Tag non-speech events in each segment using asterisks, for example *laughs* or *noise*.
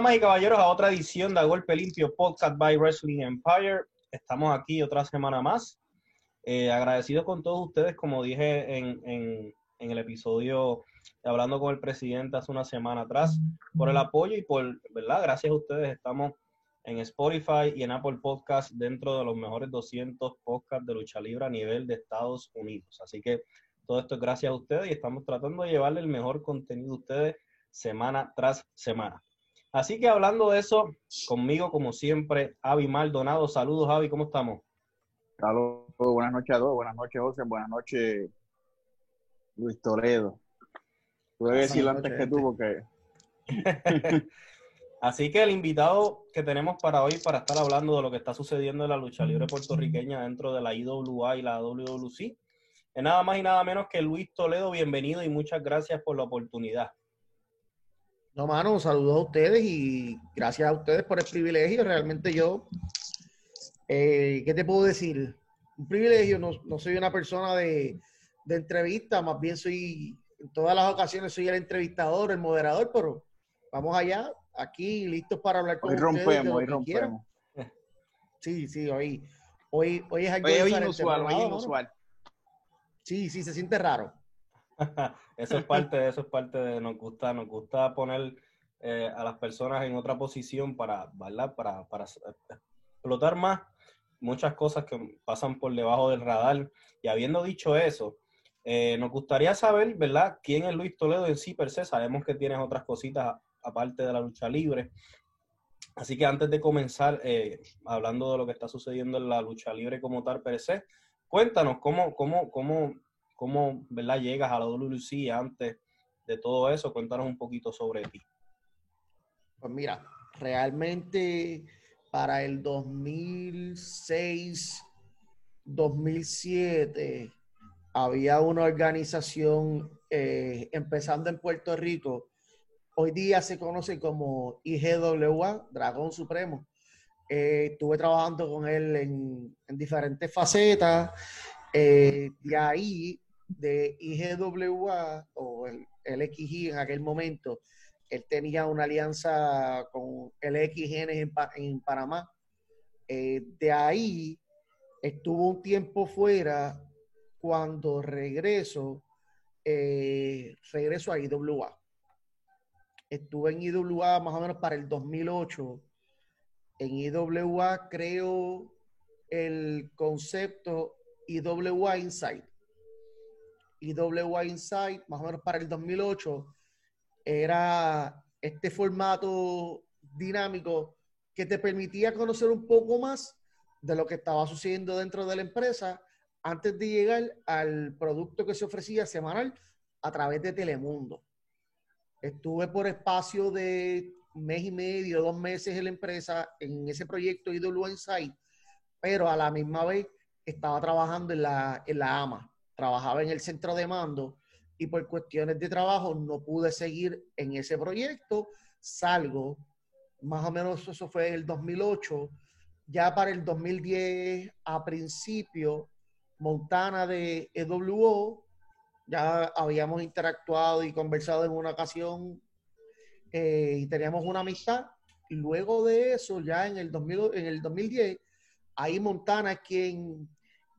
Damas y caballeros, a otra edición de Golpe Limpio Podcast by Wrestling Empire. Estamos aquí otra semana más. Eh, agradecidos con todos ustedes, como dije en, en, en, el episodio hablando con el presidente hace una semana atrás, por el apoyo y por, ¿verdad? Gracias a ustedes estamos en Spotify y en Apple Podcast dentro de los mejores 200 podcasts de lucha libre a nivel de Estados Unidos. Así que todo esto es gracias a ustedes y estamos tratando de llevarle el mejor contenido a ustedes semana tras semana. Así que hablando de eso, conmigo como siempre, Avi Maldonado. Saludos, Avi, ¿cómo estamos? Saludos, buenas noches a todos, buenas noches, José, buenas noches, Luis Toledo. Pude decirlo antes que tú porque... *laughs* Así que el invitado que tenemos para hoy para estar hablando de lo que está sucediendo en la lucha libre puertorriqueña dentro de la IWA y la WWC es nada más y nada menos que Luis Toledo. Bienvenido y muchas gracias por la oportunidad. No, mano, saludos a ustedes y gracias a ustedes por el privilegio. Realmente yo, eh, ¿qué te puedo decir? Un privilegio, no, soy una persona de, entrevista, más bien soy, en todas las ocasiones soy el entrevistador, el moderador, pero vamos allá, aquí listos para hablar con hoy ustedes. Rompemos, hoy rompemos, Sí, sí, hoy, hoy, hoy es algo hoy, inusual, hoy inusual. Sí, sí, se siente raro. *laughs* eso es parte de eso, es parte de nos gusta, nos gusta poner eh, a las personas en otra posición para, ¿verdad? Para, para explotar más muchas cosas que pasan por debajo del radar. Y habiendo dicho eso, eh, nos gustaría saber, ¿verdad? ¿Quién es Luis Toledo en sí per se? Sabemos que tienes otras cositas aparte de la lucha libre. Así que antes de comenzar, eh, hablando de lo que está sucediendo en la lucha libre como tal per se, cuéntanos cómo, cómo, cómo cómo ¿verdad? llegas a la WC antes de todo eso. Cuéntanos un poquito sobre ti. Pues mira, realmente para el 2006, 2007, había una organización eh, empezando en Puerto Rico. Hoy día se conoce como IGWA, Dragón Supremo. Eh, estuve trabajando con él en, diferentes facetas. Eh, de ahí de IGWA o el, XG en aquel momento, él tenía una alianza con el XN en, en Panamá. Eh, de ahí estuvo un tiempo fuera cuando regreso, eh, regreso a IWA. Estuve en IWA más o menos para el 2008. En IWA creo el concepto IWA Insight IWA Insight, más o menos para el 2008, era este formato dinámico que te permitía conocer un poco más de lo que estaba sucediendo dentro de la empresa antes de llegar al producto que se ofrecía semanal a través de Telemundo. Estuve por espacio de mes y medio, dos meses en la empresa, en ese proyecto IWA Insight, pero a la misma vez estaba trabajando en la, en la AMA trabajaba en el centro de mando y por cuestiones de trabajo no pude seguir en ese proyecto. Salgo, más o menos eso fue en el 2008. Ya para el 2010, a principio, Montana de EWO, ya habíamos interactuado y conversado en una ocasión eh, y teníamos una amistad. Y luego de eso, ya en el, 2000, en el 2010, ahí Montana es quien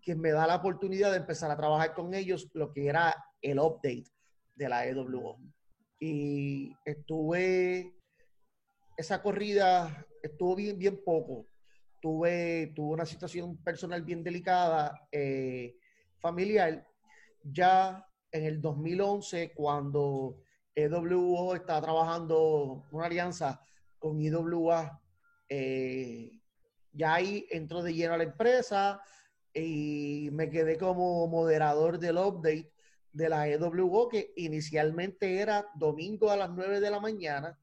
que me da la oportunidad de empezar a trabajar con ellos lo que era el update de la EWO. Y estuve, esa corrida estuvo bien, bien poco. Tuve, tuve una situación personal bien delicada, eh, familiar. Ya en el 2011, cuando EWO estaba trabajando una alianza con IWA, eh, ya ahí entró de lleno a la empresa, y me quedé como moderador del update de la EWO, que inicialmente era domingo a las 9 de la mañana.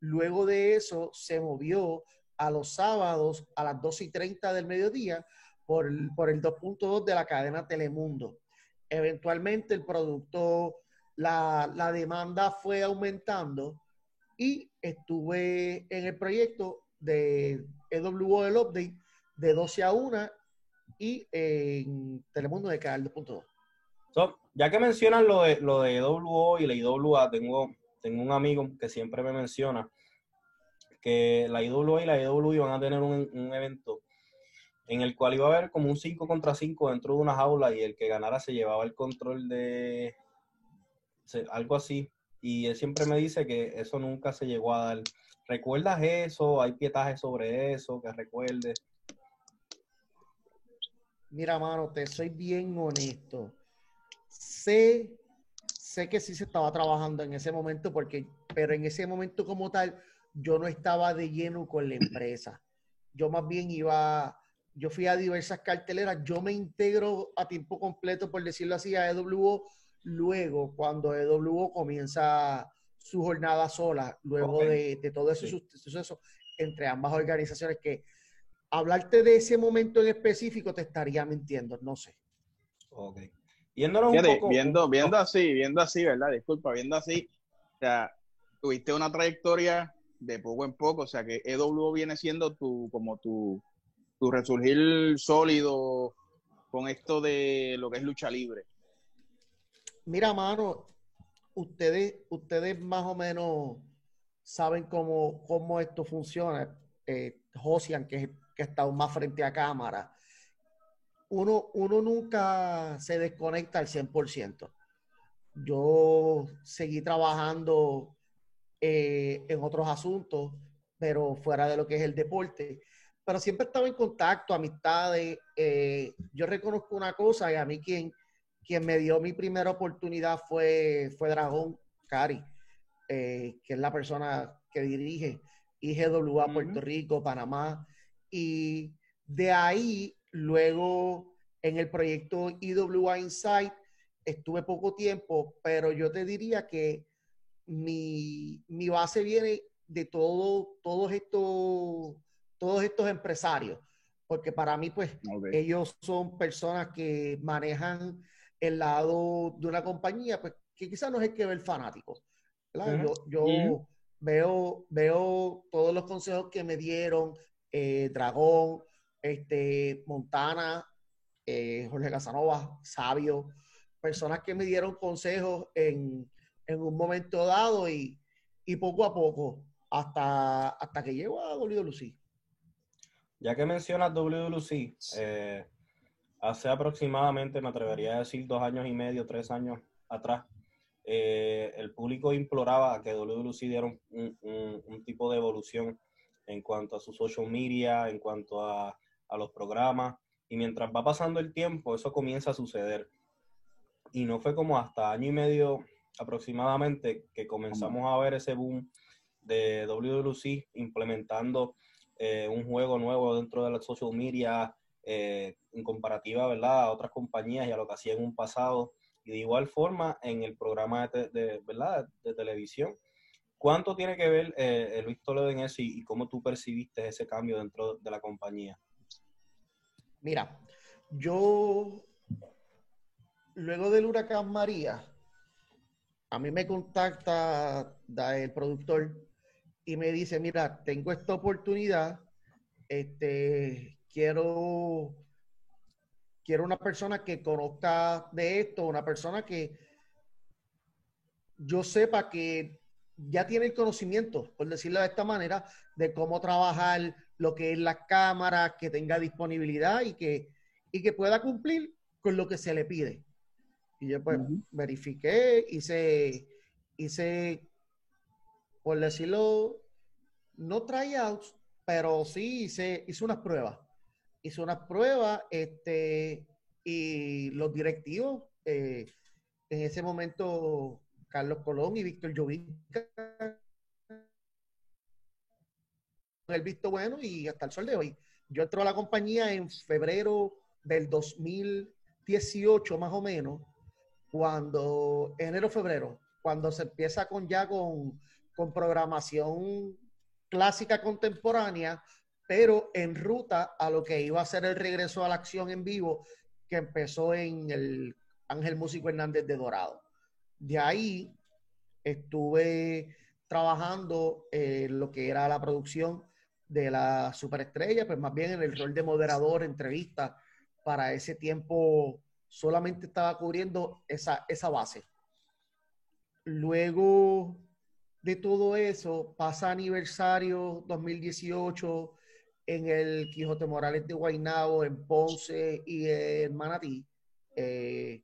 Luego de eso se movió a los sábados a las 2 y 30 del mediodía por, por el 2.2 de la cadena Telemundo. Eventualmente el producto, la, la demanda fue aumentando y estuve en el proyecto de EWO el update de 12 a 1 y en Telemundo de Canal 2.2. ya que mencionan lo de, lo de WO y la IWA, tengo, tengo un amigo que siempre me menciona que la IWA y la IW van a tener un, un evento en el cual iba a haber como un 5 contra 5 dentro de una jaula y el que ganara se llevaba el control de algo así. Y él siempre me dice que eso nunca se llegó a dar. ¿Recuerdas eso? ¿Hay pietaje sobre eso que recuerdes? Mira, mano, te soy bien honesto. Sé, sé que sí se estaba trabajando en ese momento, porque, pero en ese momento como tal, yo no estaba de lleno con la empresa. Yo más bien iba, yo fui a diversas carteleras, yo me integro a tiempo completo, por decirlo así, a EWO, luego cuando EWO comienza su jornada sola, luego de, todo ese suceso entre ambas organizaciones, que hablarte de ese momento en específico te estaría mintiendo, no sé. Ok. viendo, viendo así, viendo así, ¿verdad? Disculpa, viendo así, o sea, tuviste una trayectoria de poco en poco, o sea que EWO viene siendo tu, como tu, tu resurgir sólido con esto de lo que es lucha libre. Mira, mano, ustedes, ustedes más o menos saben cómo, cómo esto funciona. Eh, Josian, que, que está más frente a cámara. Uno, uno nunca se desconecta al 100%. Yo seguí trabajando eh, en otros asuntos, pero fuera de lo que es el deporte. Pero siempre estaba en contacto, amistades. Eh, yo reconozco una cosa y a mí quien, quien me dio mi primera oportunidad fue, fue Dragón Cari, eh, que es la persona que dirige IGWA Puerto Rico, Panamá. Y de ahí, luego en el proyecto IWA Insight, estuve poco tiempo, pero yo te diría que mi, base viene de todo, todos estos, todos estos empresarios, porque para mí, pues, ellos son personas que manejan el lado de una compañía, pues, que quizás no es el que ve el fanático. Yo, veo, veo todos los consejos que me dieron, eh, Dragón, este, Montana, eh, Jorge Casanova, Sabio, personas que me dieron consejos en, en un momento dado y, poco a poco hasta, hasta que llego a WWC. Ya que mencionas WWC, eh, hace aproximadamente, me atrevería a decir, dos años y medio, tres años atrás, eh, el público imploraba que WWC diera un, tipo de evolución en cuanto a su social media, en cuanto a, a los programas, y mientras va pasando el tiempo, eso comienza a suceder. Y no fue como hasta año y medio aproximadamente que comenzamos a ver ese boom de WWC implementando eh, un juego nuevo dentro de la social media eh, en comparativa ¿verdad? a otras compañías y a lo que hacían en un pasado. Y de igual forma en el programa de, ¿verdad? de televisión. ¿Cuánto tiene que ver eh, Luis Toledo en eso y, cómo tú percibiste ese cambio dentro de la compañía? Mira, yo luego del huracán María, a mí me contacta el productor y me dice, mira, tengo esta oportunidad, este, quiero, quiero una persona que conozca de esto, una persona que yo sepa que ya tiene el conocimiento, por decirlo de esta manera, de cómo trabajar lo que es la cámara, que tenga disponibilidad y que, y que pueda cumplir con lo que se le pide. Y yo pues verifiqué, hice, hice, por decirlo, no tryouts, pero sí hice, hice unas pruebas. Hice unas pruebas, este, y los directivos, eh, en ese momento, Carlos Colón y Víctor Llovica, el visto bueno y hasta el sol de hoy. Yo entré a la compañía en febrero del 2018, más o menos, cuando enero, febrero, cuando se empieza con ya con, con programación clásica contemporánea, pero en ruta a lo que iba a ser el regreso a la acción en vivo que empezó en el Ángel Músico Hernández de Dorado. De ahí estuve trabajando en lo que era la producción de la superestrella, pues más bien en el rol de moderador, entrevista, para ese tiempo solamente estaba cubriendo esa, esa base. Luego, de todo eso pasa aniversario 2018 en el Quijote Morales de Guaynabo, en Ponce y en Manatí. Eh,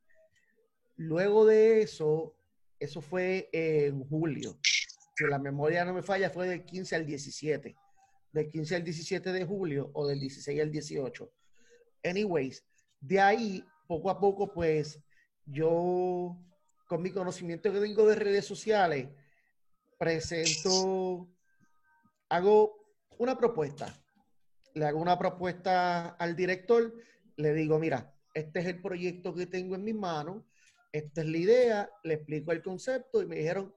luego de eso, eso fue en julio. Si la memoria no me falla, fue del 15 al 17. Del 15 al 17 de julio o del 16 al 18. Anyways, de ahí, poco a poco, pues yo, con mi conocimiento que tengo de redes sociales, presento, hago una propuesta. Le hago una propuesta al director, le digo, mira, este es el proyecto que tengo en mis manos, esta es la idea, le explico el concepto y me dijeron,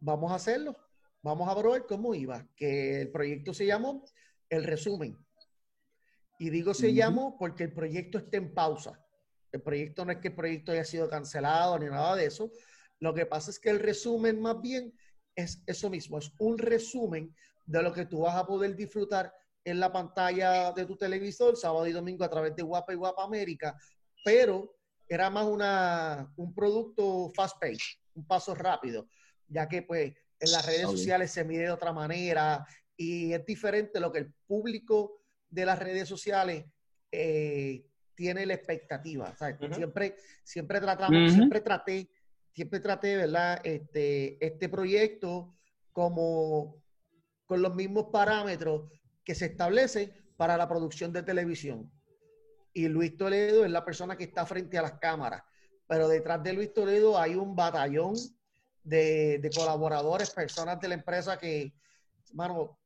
vamos a hacerlo, vamos a probar cómo iba, que el proyecto se llamó El Resumen. Y digo se llamó porque el proyecto está en pausa. El proyecto no es que el proyecto haya sido cancelado ni nada de eso. Lo que pasa es que el resumen más bien es eso mismo, es un resumen de lo que tú vas a poder disfrutar en la pantalla de tu televisor sábado y domingo a través de Guapa y Guapa América, pero era más una, un producto fast paced, un paso rápido, ya que pues en las redes sociales se mide de otra manera y es diferente lo que el público de las redes sociales eh, tiene la expectativa. Siempre, siempre tratamos, siempre traté, siempre traté, ¿verdad? Este, este proyecto como con los mismos parámetros que se establecen para la producción de televisión. Y Luis Toledo es la persona que está frente a las cámaras. Pero detrás de Luis Toledo hay un batallón de, colaboradores, personas de la empresa que, hermano,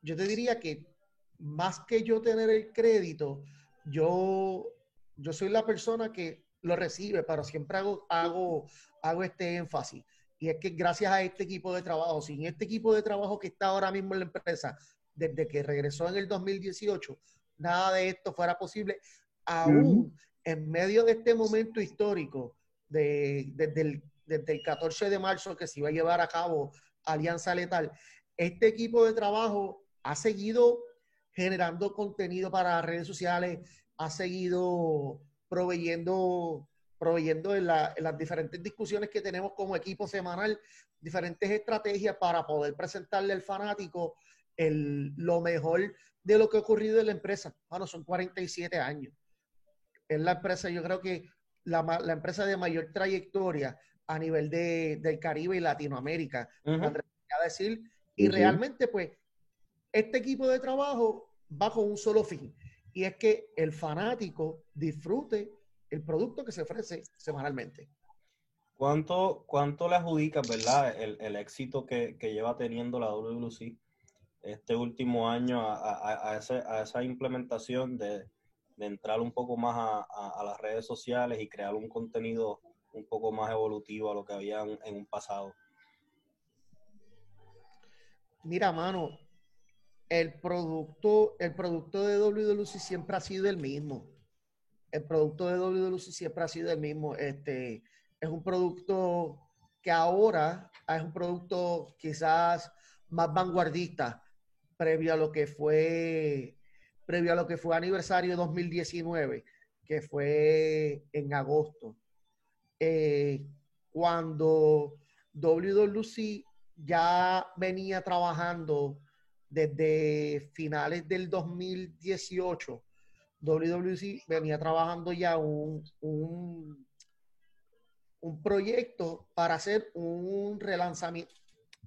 yo te diría que más que yo tener el crédito, yo, yo soy la persona que lo recibe, pero siempre hago, hago, hago este énfasis. Y es que gracias a este equipo de trabajo, sin este equipo de trabajo que está ahora mismo en la empresa, desde que regresó en el 2018, nada de esto fuera posible, aún en medio de este momento histórico, de, desde, el, desde el 14 de marzo que se iba a llevar a cabo Alianza Letal, este equipo de trabajo ha seguido generando contenido para redes sociales, ha seguido proveyendo, proveyendo en, las diferentes discusiones que tenemos como equipo semanal, diferentes estrategias para poder presentarle al fanático el, lo mejor de lo que ha ocurrido en la empresa. Bueno, son 47 años. Es la empresa, yo creo que la, la empresa de mayor trayectoria a nivel de, del Caribe y Latinoamérica, a decir, y realmente pues este equipo de trabajo va con un solo fin, y es que el fanático disfrute el producto que se ofrece semanalmente. ¿Cuánto, cuánto le adjudica, verdad, el, el éxito que, que, lleva teniendo la WC este último año a, a, esa implementación de, entrar un poco más a, las redes sociales y crear un contenido un poco más evolutivo a lo que había en, en un pasado? Mira, mano, el producto, el producto de WWC siempre ha sido el mismo. El producto de WWC siempre ha sido el mismo. Este, es un producto que ahora es un producto quizás más vanguardista previo a lo que fue previo a lo que fue aniversario 2019, que fue en agosto. Eh, cuando WWC ya venía trabajando desde finales del 2018, WWC venía trabajando ya un, un, un proyecto para hacer un relanzamiento.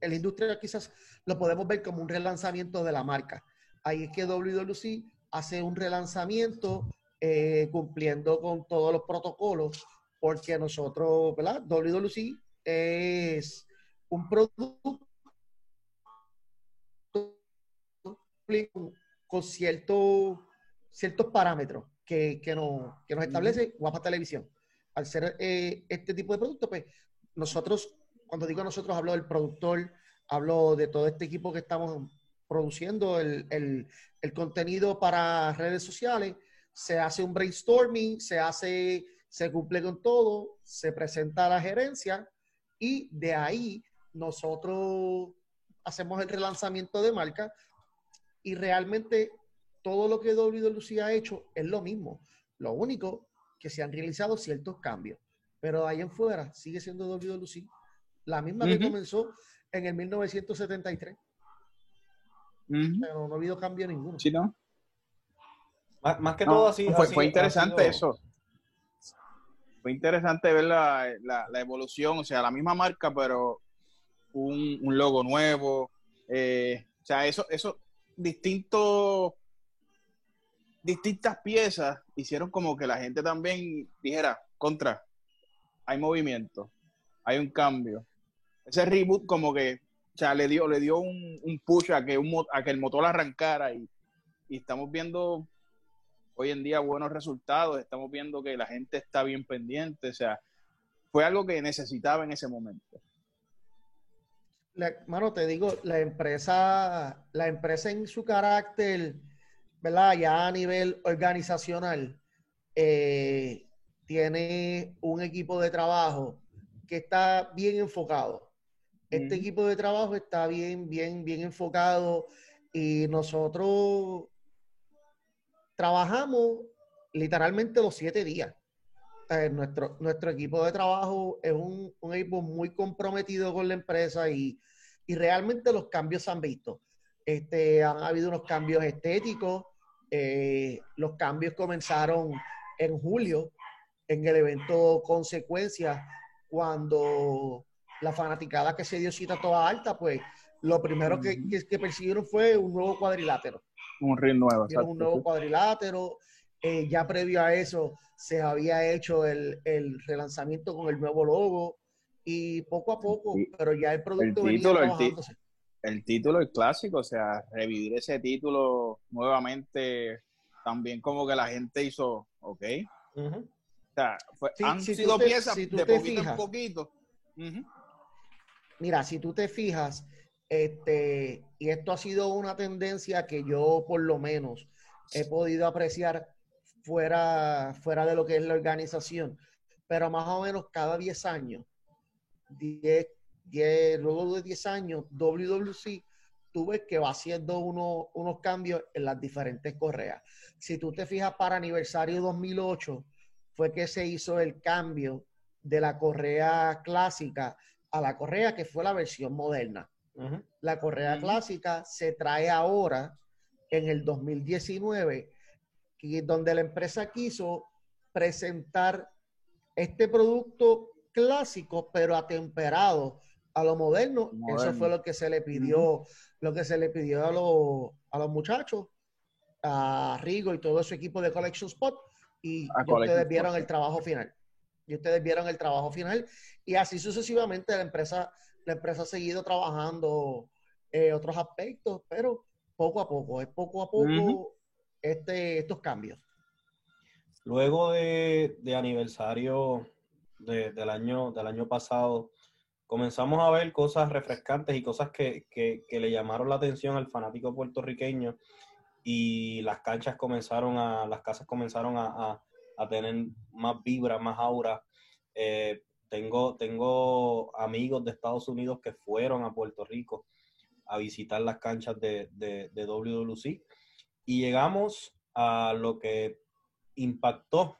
En la industria quizás lo podemos ver como un relanzamiento de la marca. Ahí es que WWC hace un relanzamiento eh, cumpliendo con todos los protocolos, porque nosotros, ¿verdad? WWC es un producto con ciertos ciertos parámetros que, que, nos, que nos establece Guapa Televisión. Al ser eh, este tipo de producto, pues nosotros, cuando digo nosotros, hablo del productor, hablo de todo este equipo que estamos produciendo el, el, el contenido para redes sociales, se hace un brainstorming, se hace, se cumple con todo, se presenta a la gerencia y de ahí nosotros hacemos el relanzamiento de marca y realmente todo lo que WWC ha hecho es lo mismo. Lo único que se han realizado ciertos cambios. Pero ahí en fuera sigue siendo WWC. la misma que comenzó en el 1973. Pero no ha habido cambio ninguno. Sí, ¿no? Más, que todo así. Fue, interesante eso. Fue interesante ver la, evolución, o sea, la misma marca, pero un, logo nuevo. Eh, o sea, eso, eso, distintos, distintas piezas hicieron como que la gente también dijera, contra, hay movimiento, hay un cambio. Ese reboot como que, o sea, le dio, le dio un, push a que, un, a que el motor arrancara y, estamos viendo hoy en día buenos resultados, estamos viendo que la gente está bien pendiente, o sea, fue algo que necesitaba en ese momento. mano, te digo, la empresa, la empresa en su carácter, ¿verdad? Ya a nivel organizacional, eh, tiene un equipo de trabajo que está bien enfocado. Este equipo de trabajo está bien, bien, bien enfocado y nosotros trabajamos literalmente los siete días. Eh, nuestro, nuestro equipo de trabajo es un, equipo muy comprometido con la empresa y, realmente los cambios se han visto. Este, han habido unos cambios estéticos. Eh, los cambios comenzaron en julio, en el evento Consecuencias, cuando la fanaticada que se dio cita toda alta, pues lo primero que, que persiguieron fue un nuevo cuadrilátero. Un ring nuevo. un nuevo cuadrilátero. Eh, ya previo a eso se había hecho el, relanzamiento con el nuevo logo y poco a poco, pero ya el producto el título, el, título es clásico, o sea, revivir ese título nuevamente, también como que la gente hizo, ok. O sea, han sido piezas de poquito en poquito. Mira, si tú te fijas, este, y esto ha sido una tendencia que yo por lo menos he podido apreciar fuera, fuera de lo que es la organización. Pero más o menos cada 10 años, 10, 10, luego de 10 años, WWC, tú ves que va haciendo uno, unos cambios en las diferentes correas. Si tú te fijas para aniversario 2008, fue que se hizo el cambio de la correa clásica a la correa que fue la versión moderna. La correa clásica se trae ahora en el 2019, y donde la empresa quiso presentar este producto clásico, pero atemperado a lo moderno. Eso fue lo que se le pidió, lo que se le pidió a, los, a los muchachos, a Rigo y todo su equipo de Collection Spot, y ustedes vieron el trabajo final. Y ustedes vieron el trabajo final, y así sucesivamente la empresa la empresa ha seguido trabajando eh, otros aspectos, pero poco a poco, es poco a poco este, estos cambios. Luego de, aniversario del, año, del año pasado, comenzamos a ver cosas refrescantes y cosas que, le llamaron la atención al fanático puertorriqueño y las canchas comenzaron a, las casas comenzaron a, tener más vibra, más aura. Eh, tengo, tengo amigos de Estados Unidos que fueron a Puerto Rico a visitar las canchas de, de, de WWC y llegamos a lo que impactó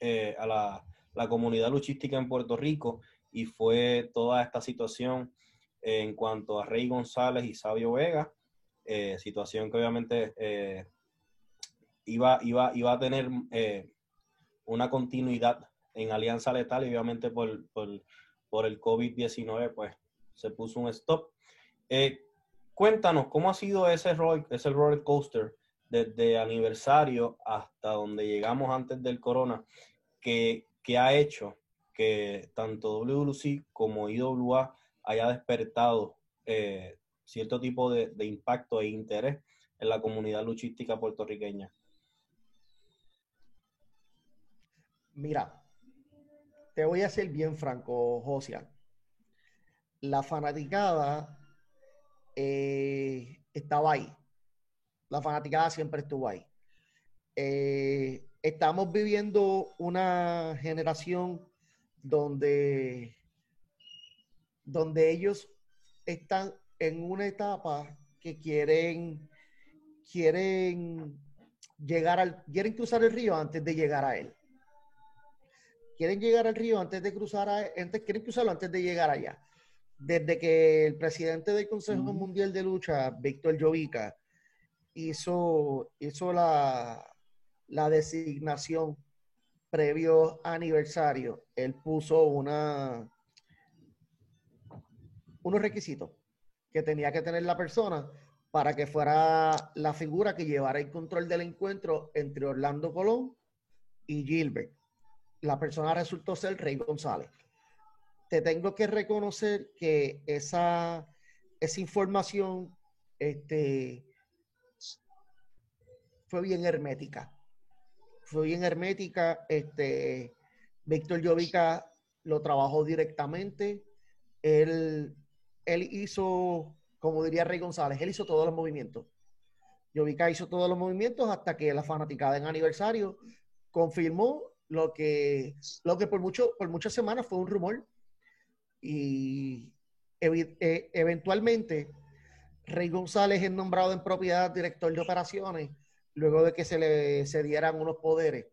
eh, a la, la, comunidad luchística en Puerto Rico y fue toda esta situación en cuanto a Rey González y Sabio Vega, eh, situación que obviamente eh, iba, iba, iba a tener una continuidad en Alianza Letal y obviamente por, por, el COVID-19 pues se puso un stop. Eh, cuéntanos, ¿cómo ha sido ese, roller, ese roller coaster desde aniversario hasta donde llegamos antes del corona que, ha hecho que tanto WWC como IWA haya despertado eh, cierto tipo de impacto e interés en la comunidad luchística puertorriqueña? Mira, te voy a ser bien franco, Josian. La fanaticada eh, estaba ahí. La fanaticada siempre estuvo ahí. Eh, estamos viviendo una generación donde, donde ellos están en una etapa que quieren, quieren llegar al, quieren cruzar el río antes de llegar a él quieren llegar al río antes de cruzar, antes, quieren cruzarlo antes de llegar allá. desde que el presidente del Consejo Mundial de Lucha, Víctor Jovica, hizo, hizo la, la designación previo aniversario, él puso una unos requisitos que tenía que tener la persona para que fuera la figura que llevara el control del encuentro entre Orlando Colón y Gilbert. La persona resultó ser Rey González. Te tengo que reconocer que esa, esa información este, fue bien hermética. Fue bien hermética. Este, Víctor Llovica lo trabajó directamente. Él él hizo, como diría Rey González, él hizo todos los movimientos. Yovica hizo todos los movimientos hasta que la fanaticada en aniversario confirmó lo que, lo que por, mucho, por muchas semanas fue un rumor. Y e, eventualmente Rey González es nombrado en propiedad director de operaciones luego de que se le se dieran unos poderes.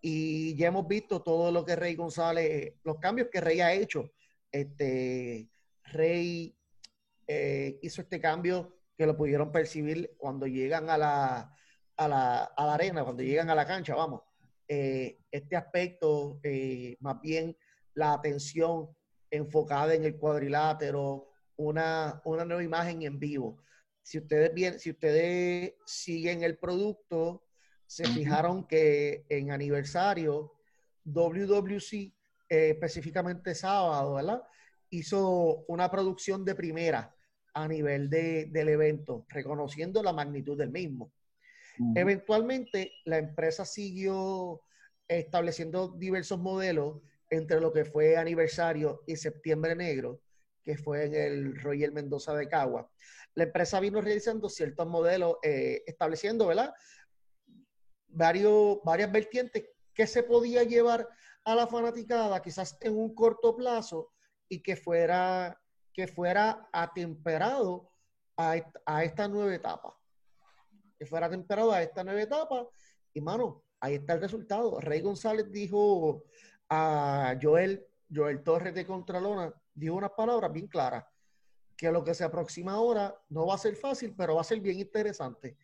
Y ya hemos visto todo lo que Rey González, los cambios que Rey ha hecho. Este, Rey eh, hizo este cambio que lo pudieron percibir cuando llegan a la, a la, arena, cuando llegan a la cancha, vamos. Eh, este aspecto, eh, más bien la atención enfocada en el cuadrilátero, una, una nueva imagen en vivo. Si ustedes, bien, si ustedes siguen el producto, se fijaron que en aniversario, WWC, específicamente sábado, ¿verdad? hizo una producción de primera a nivel de, del evento, reconociendo la magnitud del mismo. Eventualmente, la empresa siguió estableciendo diversos modelos entre lo que fue aniversario y septiembre negro, que fue en el Royal Mendoza de Cagua. La empresa vino realizando ciertos modelos, eh, estableciendo, ¿verdad? Varios, varias vertientes que se podía llevar a la fanaticada, quizás en un corto plazo, y que fuera, que fuera atemperado a, a esta nueva etapa. Que fuera atemperado a esta nueva etapa. Y mano, ahí está el resultado. Rey González dijo a Joel, Joel Torres de Contralona, dijo unas palabras bien claras, que lo que se aproxima ahora no va a ser fácil, pero va a ser bien interesante.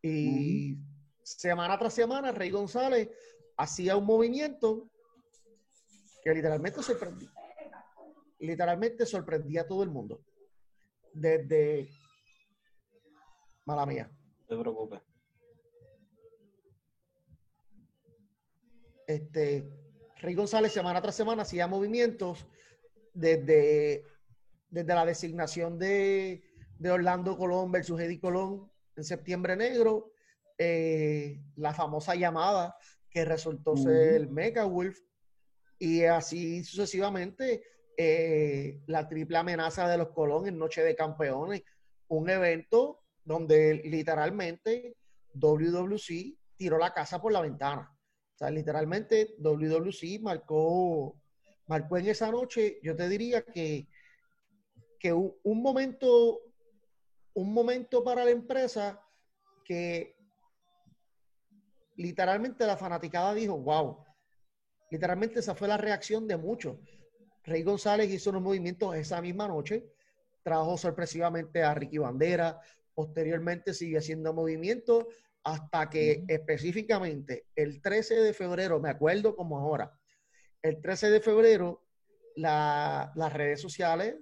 Y semana tras semana, Rey González hacía un movimiento que literalmente sorprendió literalmente sorprendía a todo el mundo. Desde. Mala mía. Te preocupes. Este, Rey González semana tras semana hacía movimientos desde, desde la designación de, Orlando Colón versus Eddie Colón en septiembre negro, eh, la famosa llamada que resultó ser Mega Wolf, y así sucesivamente eh, la triple amenaza de los Colón en Noche de Campeones, un evento donde literalmente WWC tiró la casa por la ventana. O sea, literalmente WWC marcó, marcó en esa noche, yo te diría que, que un, un momento, un momento para la empresa que literalmente la fanaticada dijo, wow, literalmente esa fue la reacción de muchos. Rey González hizo unos movimientos esa misma noche, trajo sorpresivamente a Ricky Bandera, posteriormente sigue haciendo movimientos hasta que específicamente el 13 de febrero, me acuerdo como ahora, el 13 de febrero, las redes sociales,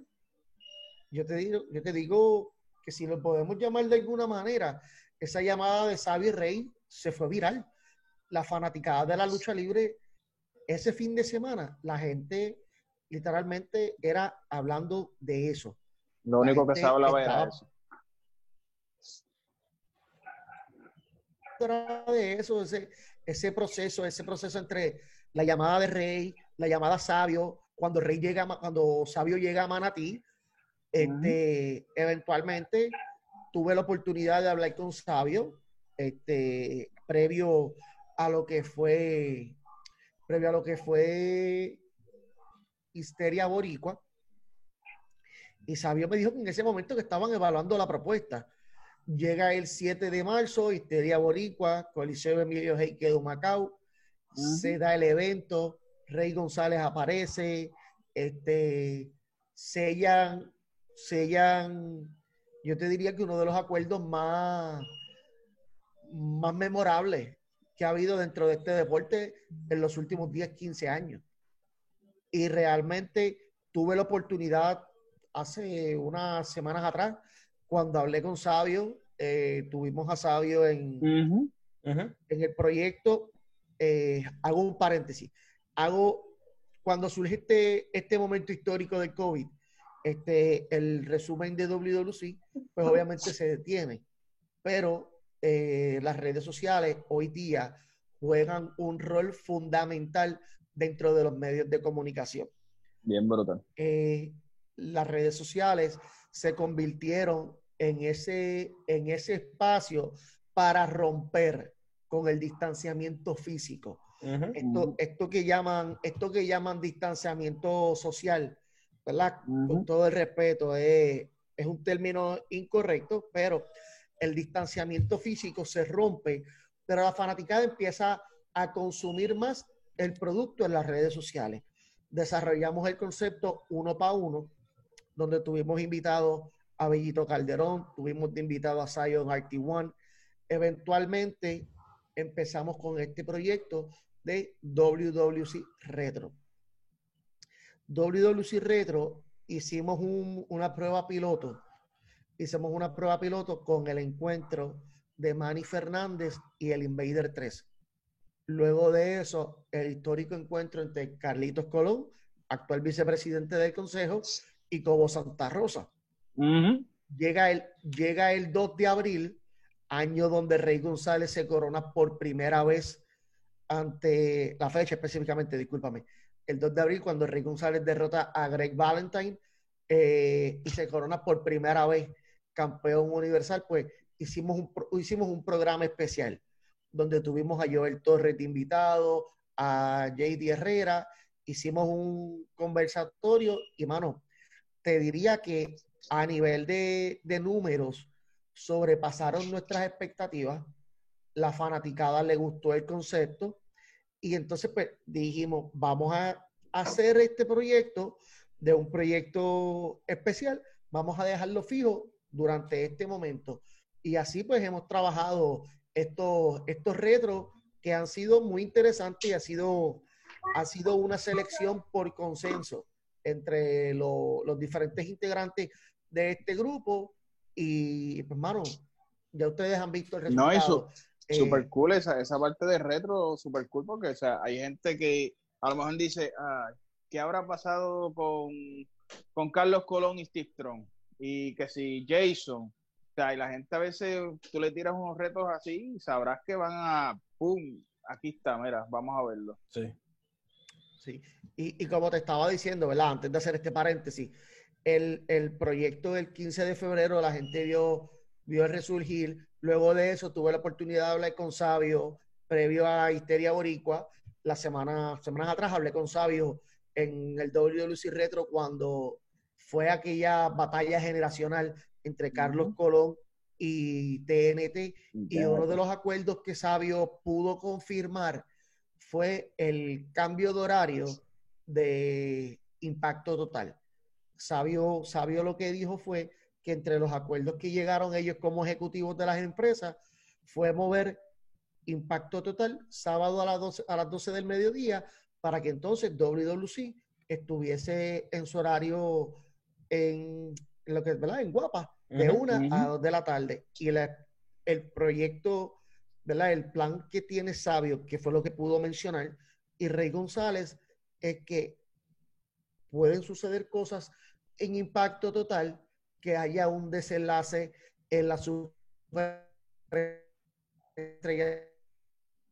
yo te, digo, yo te digo que si lo podemos llamar de alguna manera, esa llamada de Xavi Rey se fue viral. La fanaticada de la lucha libre, ese fin de semana, la gente literalmente era hablando de eso. Lo único que se hablaba era eso. De eso, ese, ese proceso, ese proceso entre la llamada de Rey, la llamada Sabio, cuando Rey llega, cuando Sabio llega a Manatí, este, eventualmente tuve la oportunidad de hablar con Sabio, este, previo a lo que fue, previo a lo que fue Histeria Boricua. Y Sabio me dijo que en ese momento que estaban evaluando la propuesta. Llega el 7 de marzo, Histeria Boricua, Coliseo Emilio Heike de Macao. Se da el evento, Rey González aparece, este, sellan, sellan, yo te diría que uno de los acuerdos más, más memorables que ha habido dentro de este deporte en los últimos 10, 15 años. Y realmente tuve la oportunidad hace unas semanas atrás, cuando hablé con Sabio, eh, tuvimos a Sabio en, en el proyecto. Eh, hago un paréntesis. Hago, cuando surge este, este momento histórico del COVID, este, el resumen de WWC, pues obviamente se detiene. Pero eh, las redes sociales hoy día juegan un rol fundamental dentro de los medios de comunicación. Bien brutal. Eh, las redes sociales se convirtieron en ese, en ese espacio para romper con el distanciamiento físico. esto, esto, que llaman, esto que llaman distanciamiento social, ¿verdad? Con todo el respeto, es, es un término incorrecto, pero el distanciamiento físico se rompe, pero la fanaticada empieza a consumir más el producto en las redes sociales. Desarrollamos el concepto uno para uno, donde tuvimos invitados a Bellito Calderón, tuvimos de invitado a Zion RT1. Eventualmente empezamos con este proyecto de WWC Retro. WWC Retro hicimos una prueba piloto. Hicimos una prueba piloto con el encuentro de Manny Fernández y el Invader 3. Luego de eso, el histórico encuentro entre Carlitos Colón, actual vicepresidente del Consejo, y Cobo Santa Rosa. Llega, el, llega el 2 de abril, año donde Rey González se corona por primera vez ante la fecha específicamente, discúlpame, el 2 de abril cuando Rey González derrota a Greg Valentine eh, y se corona por primera vez campeón universal, pues hicimos un, hicimos un programa especial donde tuvimos a Joel Torres de invitado, a JD Herrera, hicimos un conversatorio y, mano, te diría que a nivel de, de números sobrepasaron nuestras expectativas, la fanaticada le gustó el concepto. Y entonces pues dijimos, vamos a hacer este proyecto de un proyecto especial, vamos a dejarlo fijo durante este momento. Y así pues hemos trabajado estos, estos retros que han sido muy interesantes y ha sido, ha sido una selección por consenso entre los diferentes integrantes de este grupo. Y, pues, hermano, ya ustedes han visto el resultado. No, eso, eh, super cool esa, esa parte de retro, super cool, porque o sea, hay gente que a lo mejor dice, ah, ¿qué habrá pasado con, con Carlos Colón y Steve Strong? Y que si Jason, o sea, y la gente a veces, tú le tiras unos retos así y sabrás que van a, ¡pum! Aquí está, mira, vamos a verlo. Sí. Sí. Y, y como te estaba diciendo, ¿verdad? Antes de hacer este paréntesis, el, el proyecto del 15 de febrero, la gente vio, vio el resurgir. Luego de eso, tuve la oportunidad de hablar con Sabio, previo a Histeria Boricua. La semana, semanas atrás hablé con Sabio en el WLC Retro cuando fue aquella batalla generacional entre Carlos Colón y TNT. Y uno de los acuerdos que Sabio pudo confirmar fue el cambio de horario de impacto total. Sabio, Sabio lo que dijo fue que entre los acuerdos que llegaron ellos como ejecutivos de las empresas fue mover impacto total sábado a las 12, a las 12 del mediodía para que entonces WWC estuviese en su horario en, lo que es, ¿verdad? En Guapa, de una a dos de la tarde. Y el, el proyecto, ¿verdad? El plan que tiene Sabio, que fue lo que pudo mencionar, y Rey González, es que pueden suceder cosas en impacto total, que haya un desenlace en la superestrella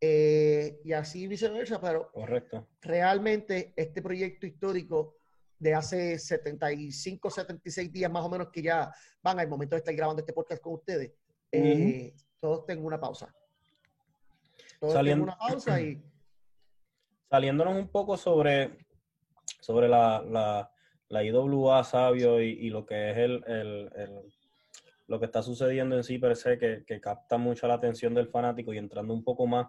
eh, y así viceversa, pero Correcto. realmente este proyecto histórico de hace 75, 76 días más o menos que ya van al momento de estar grabando este podcast con ustedes, eh, todos tengo una pausa. Todos Saliendo, una pausa y... *clears throat* Saliéndonos un poco sobre, sobre la, la, la IWA Sabio y, lo que es el, el, lo que está sucediendo en sí per se, que, capta mucho la atención del fanático y entrando un poco más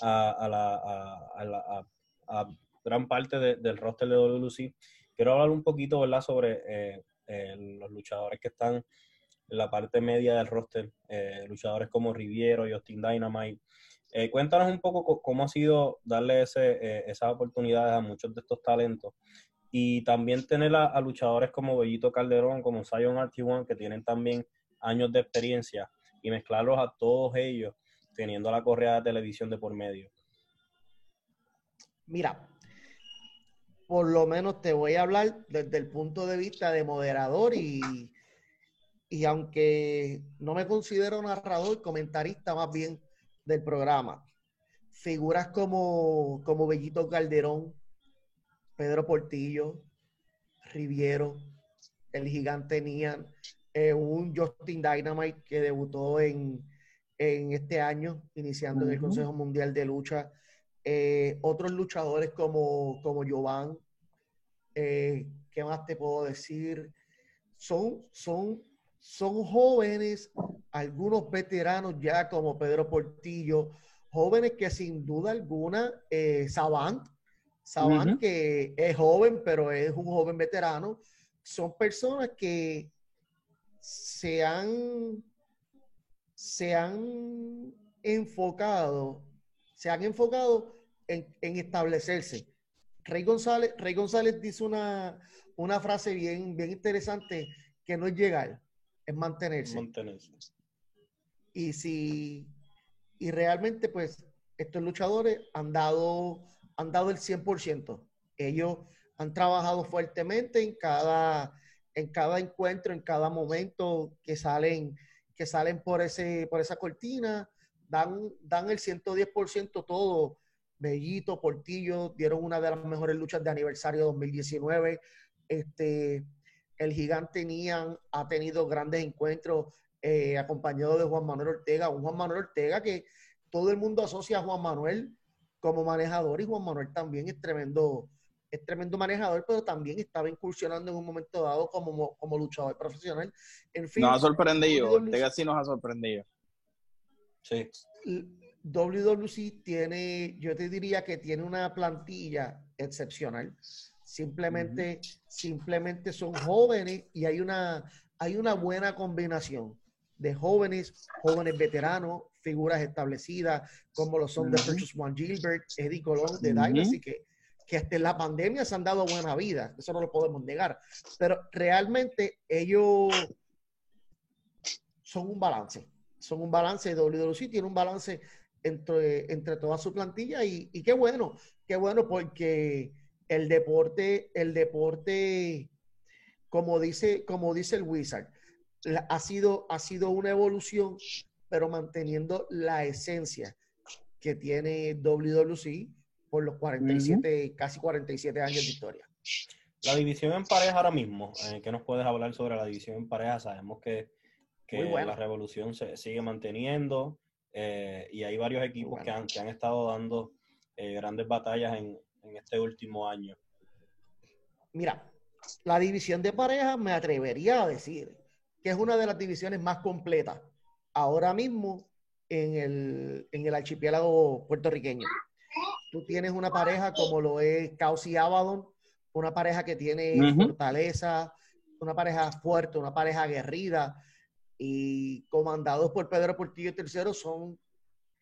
a, la, a, a, a gran parte de, del roster de WC quiero hablar un poquito, ¿verdad?, sobre eh, eh, los luchadores que están en la parte media del roster, eh, luchadores como Riviero, Justin Dynamite. cuéntanos un poco cómo ha sido darle ese, esas oportunidades a muchos de estos talentos y también tener a, luchadores como Bellito Calderón, como Zion RT1, que tienen también años de experiencia y mezclarlos a todos ellos teniendo la correa de televisión de por medio. Mira, por lo menos te voy a hablar desde el punto de vista de moderador y, y aunque no me considero narrador, comentarista más bien del programa. Figuras como, como Bellito Calderón, Pedro Portillo, Riviero, el gigante Nian, eh, un Justin Dynamite que debutó en, este año, iniciando en el Consejo Mundial de Lucha. Eh, otros luchadores como, como Jovan, eh, ¿qué más te puedo decir? Son, son, son jóvenes, algunos veteranos ya como Pedro Portillo, jóvenes que sin duda alguna, eh, Savant, Savant que es joven, pero es un joven veterano, son personas que se han, se han enfocado, se han enfocado en, en establecerse. Rey González, Rey González dice una, una frase bien, bien interesante que no es llegar, es mantenerse. Mantenerse. Y si, y realmente, pues, estos luchadores han dado, han dado el 100%. Ellos han trabajado fuertemente en cada, en cada encuentro, en cada momento que salen, que salen por, ese, por esa cortina, dan, dan el 110% todo Bellito, Portillo dieron una de las mejores luchas de aniversario 2019. Este, el gigante Nian ha tenido grandes encuentros eh, acompañado de Juan Manuel Ortega, un Juan Manuel Ortega que todo el mundo asocia a Juan Manuel como manejador y Juan Manuel también es tremendo, es tremendo manejador, pero también estaba incursionando en un momento dado como, como luchador profesional. En fin, nos ha sorprendido, Ortega sí nos ha sorprendido. Sí. WWC tiene, yo te diría que tiene una plantilla excepcional. Simplemente, simplemente son jóvenes y hay una, hay una buena combinación de jóvenes, jóvenes veteranos, figuras establecidas, como lo son de Purchase One Gilbert, Eddie Colón de Dynasty, que, que hasta en la pandemia se han dado buena vida, eso no lo podemos negar. Pero realmente ellos son un balance, son un balance, WWC tiene un balance entre, entre toda su plantilla y, qué bueno, qué bueno porque el deporte, el deporte, como dice, como dice el Wizard, ha sido, ha sido una evolución, pero manteniendo la esencia que tiene WWC por los 47, casi 47 años de historia. La división en pareja ahora mismo, eh, ¿qué nos puedes hablar sobre la división en pareja? Sabemos que, que la revolución se sigue manteniendo. Eh, y hay varios equipos que, han, que han estado dando eh, grandes batallas en, en, este último año. Mira, la división de parejas me atrevería a decir que es una de las divisiones más completas ahora mismo en el, en el archipiélago puertorriqueño. Tú tienes una pareja como lo es Caos y Abaddon, una pareja que tiene fortaleza, una pareja fuerte, una pareja aguerrida, y comandados por Pedro Portillo III son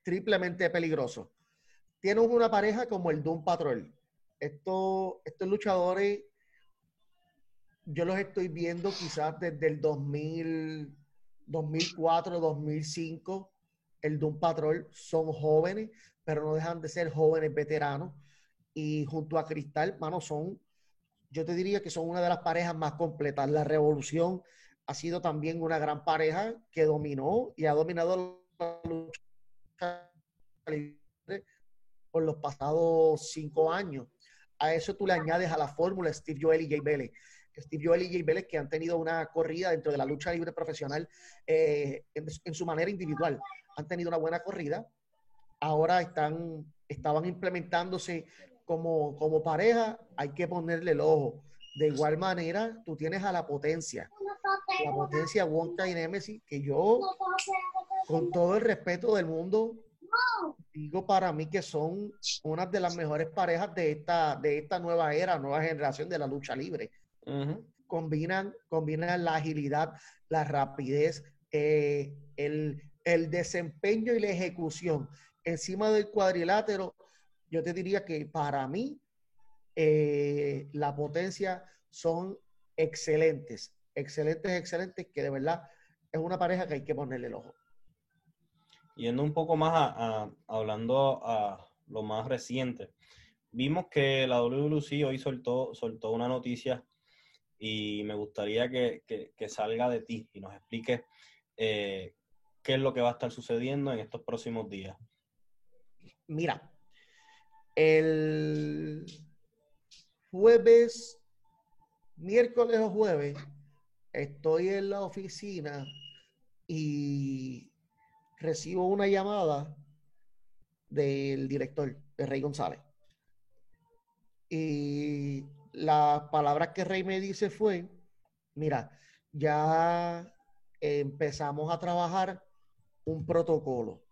triplemente peligrosos. Tienen una pareja como el Doom Patrol. Estos, estos luchadores, yo los estoy viendo quizás desde el 2000, 2004, 2005. El Doom Patrol son jóvenes, pero no dejan de ser jóvenes veteranos. Y junto a Cristal, mano, son, yo te diría que son una de las parejas más completas. La revolución ha sido también una gran pareja que dominó y ha dominado la lucha por los pasados cinco años. A eso tú le añades a la fórmula Steve Joel y Jay Vélez. Steve Joel y Jay Vélez que han tenido una corrida dentro de la lucha libre profesional eh, en, su manera individual. Han tenido una buena corrida. Ahora están, estaban implementándose como, como pareja. Hay que ponerle el ojo. De igual manera, tú tienes a la potencia la potencia Wonka y Nemesis, que yo, con todo el respeto del mundo, digo para mí que son una de las mejores parejas de esta, de esta nueva era, nueva generación de la lucha libre. Combinan, combinan la agilidad, la rapidez, eh, el, el desempeño y la ejecución encima del cuadrilátero. Yo te diría que para mí eh, la potencia son excelentes, excelentes, excelentes, que de verdad es una pareja que hay que ponerle el ojo. Yendo un poco más a, hablando a lo más reciente, vimos que la WWC hoy soltó, soltó una noticia y me gustaría que, salga de ti y nos expliques eh, qué es lo que va a estar sucediendo en estos próximos días. Mira, el jueves, miércoles o jueves, estoy en la oficina y recibo una llamada del director, de Rey González. Y las palabras que Rey me dice fue, mira, ya empezamos a trabajar un protocolo.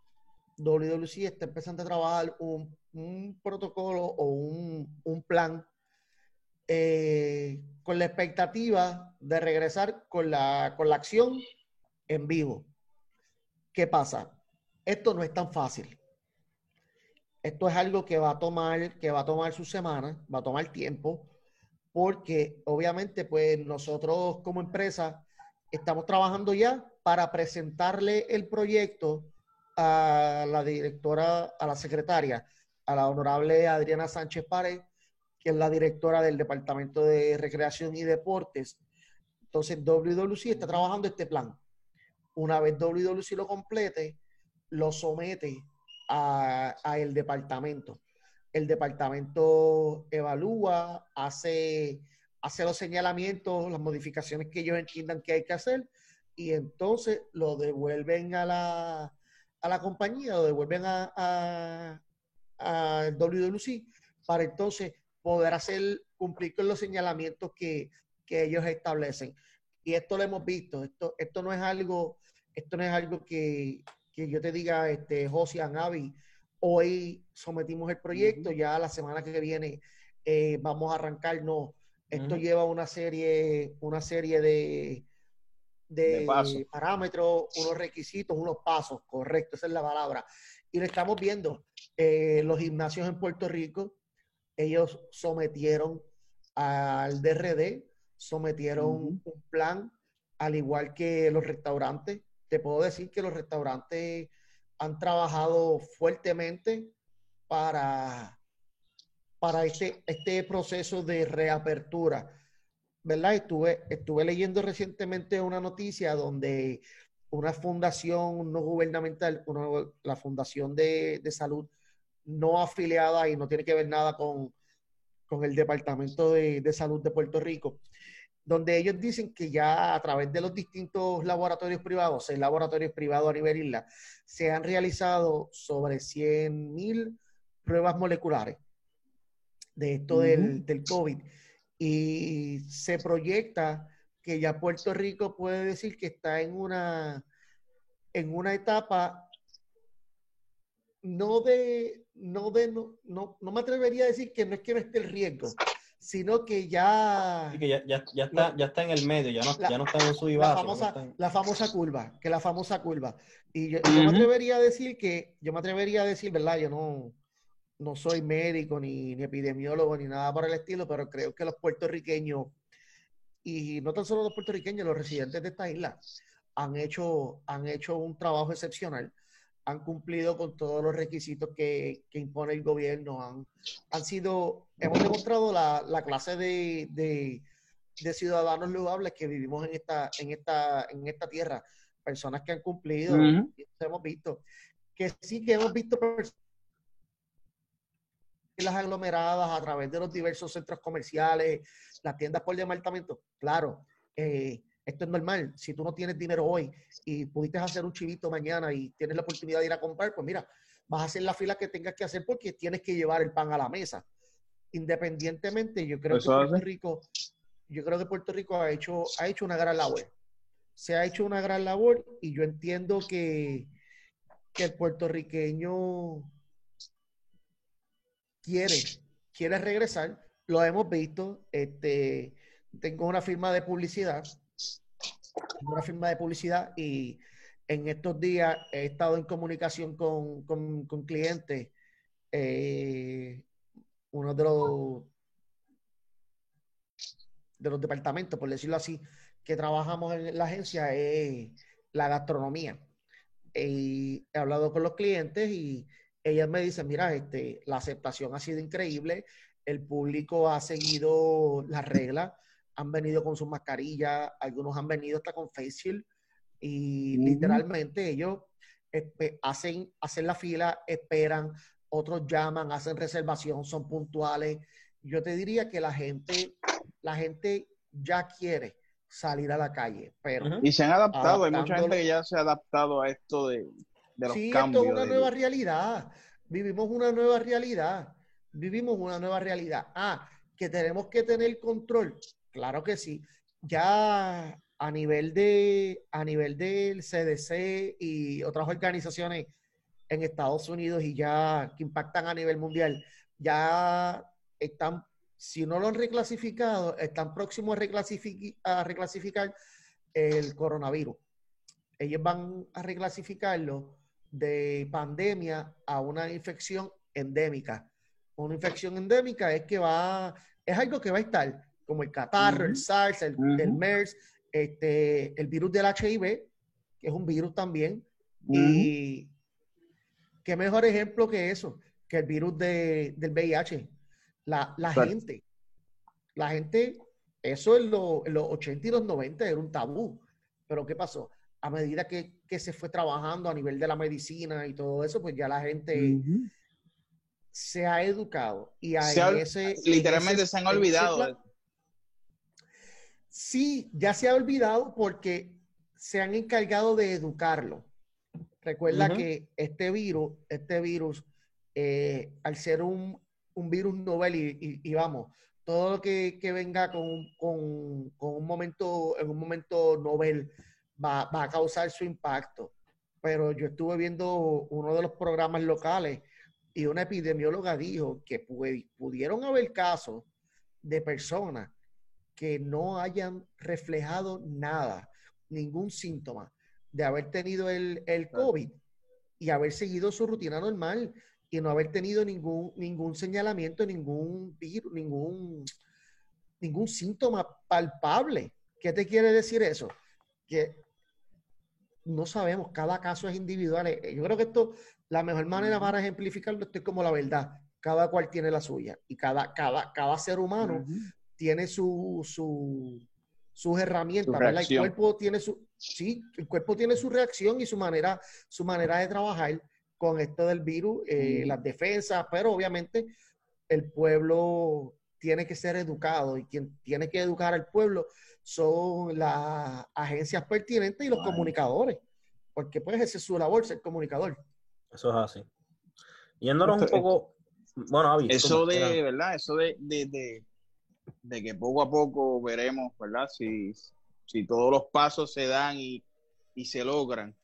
WWC está empezando a trabajar un, protocolo o un, plan eh, con la expectativa de regresar con la, con la acción en vivo. ¿Qué pasa? Esto no es tan fácil. Esto es algo que va a tomar, que va a tomar su semana, va a tomar tiempo, porque obviamente, pues nosotros como empresa estamos trabajando ya para presentarle el proyecto a la directora, a la secretaria, a la honorable Adriana Sánchez Párez, que es la directora del Departamento de Recreación y Deportes. Entonces, WWC está trabajando este plan. Una vez WWC lo complete, lo somete a, el departamento. El departamento evalúa, hace, hace los señalamientos, las modificaciones que ellos entiendan que hay que hacer y entonces lo devuelven a la, a la compañía, lo devuelven a, a, a WWC para entonces poder hacer cumplir con los señalamientos que, que ellos establecen. Y esto lo hemos visto, esto, esto no es algo esto no es algo que, yo te diga, este, Josian, Avi, hoy sometimos el proyecto, ya la semana que viene eh, vamos a arrancar, no. Esto lleva una serie, una serie de, de, parámetros, unos requisitos, unos pasos, correcto, esa es la palabra. Y lo estamos viendo. Eh, los gimnasios en Puerto Rico, ellos sometieron al DRD, sometieron un plan, al igual que los restaurantes, te puedo decir que los restaurantes han trabajado fuertemente para, para este, este proceso de reapertura. ¿Verdad? Estuve, estuve leyendo recientemente una noticia donde una fundación no gubernamental, la Fundación de, Salud no afiliada y no tiene que ver nada con, el Departamento de, de Salud de Puerto Rico, donde ellos dicen que ya a través de los distintos laboratorios privados, seis laboratorios privados a nivel isla, se han realizado sobre 100.000 pruebas moleculares de esto del, del, COVID. Y se proyecta que ya Puerto Rico puede decir que está en una, en una etapa no de, no de, no, no, no me atrevería a decir que no es que no esté el riesgo, sino que ya... que ya, ya, ya, está, ya está en el medio, ya no, ya no está en su y La famosa, la famosa curva, que la famosa curva. Y yo, me atrevería a decir que, yo me atrevería a decir, ¿verdad? Yo no, no soy médico ni, ni epidemiólogo ni nada por el estilo, pero creo que los puertorriqueños, y no tan solo los puertorriqueños, los residentes de esta isla, han hecho, han hecho un trabajo excepcional han cumplido con todos los requisitos que, impone el gobierno, han, han sido, hemos demostrado la, clase de, ciudadanos ludables que vivimos en esta, en esta, en esta tierra, personas que han cumplido, hemos visto, que sí que hemos visto personas las aglomeradas a través de los diversos centros comerciales, las tiendas por departamento, claro, eh, esto es normal. Si tú no tienes dinero hoy y pudiste hacer un chivito mañana y tienes la oportunidad de ir a comprar, pues mira, vas a hacer la fila que tengas que hacer porque tienes que llevar el pan a la mesa. Independientemente, yo creo que Puerto Rico, yo creo que Puerto Rico ha hecho, ha hecho una gran labor. Se ha hecho una gran labor y yo entiendo que, que el puertorriqueño quiere, quiere regresar. Lo hemos visto. Este, tengo una firma de publicidad, una firma de publicidad y en estos días he estado en comunicación con, con, clientes. Eh, uno de los de los departamentos, por decirlo así, que trabajamos en la agencia es la gastronomía. Y he hablado con los clientes y ellas me dicen, mira, este, la aceptación ha sido increíble, el público ha seguido las reglas, han venido con sus mascarillas, algunos han venido hasta con face shield y literalmente ellos hacen, hacen la fila, esperan, otros llaman, hacen reservación, son puntuales. Yo te diría que la gente, la gente ya quiere salir a la calle. Pero y se han adaptado, hay mucha gente que ya se ha adaptado a esto de, de los sí, cambios. Esto es una nueva realidad. Vivimos una nueva realidad. Vivimos una nueva realidad. Ah, que tenemos que tener control. Claro que sí. Ya a nivel de a nivel del CDC y otras organizaciones en Estados Unidos y ya que impactan a nivel mundial, ya están si no lo han reclasificado, están próximos a, reclasificar el coronavirus. Ellos van a reclasificarlo de pandemia a una infección endémica. Una infección endémica es que va, es algo que va a estar, como el catarro, el SARS, el, MERS, este, el virus del HIV, que es un virus también. Y qué mejor ejemplo que eso, que el virus del VIH. La, la gente, la gente, eso en, los 80 y los 90 era un tabú. Pero ¿qué pasó? A medida que, se fue trabajando a nivel de la medicina y todo eso, pues ya la gente se ha educado. Y a ese, literalmente se han olvidado. Sí, ya se ha olvidado porque se han encargado de educarlo. Recuerda que este virus, este virus, eh, al ser un, un virus novel y, vamos, todo lo que, venga con, un momento, en un momento novel va, a causar su impacto. Pero yo estuve viendo uno de los programas locales y una epidemióloga dijo que pudieron haber casos de personas que no hayan reflejado nada, ningún síntoma de haber tenido el, el COVID y haber seguido su rutina normal y no haber tenido ningún, ningún señalamiento, ningún virus, ningún, ningún síntoma palpable. ¿Qué te quiere decir eso? Que no sabemos, cada caso es individual. Eh, yo creo que esto, la mejor manera para ejemplificarlo, esto es como la verdad. Cada cual tiene la suya y cada, cada, cada ser humano tiene su, su, sus herramientas, El cuerpo tiene su, sí, el cuerpo tiene su reacción y su manera, su manera de trabajar con esto del virus, eh, las defensas, pero obviamente el pueblo tiene que ser educado y quien tiene que educar al pueblo son las agencias pertinentes y los comunicadores, porque pues ese es su labor, ser comunicador. Eso es así. Yéndonos un poco, bueno, eso de, ¿verdad? Eso de, de, de, que poco a poco veremos, ¿verdad? Si, si todos los pasos se dan y, y se logran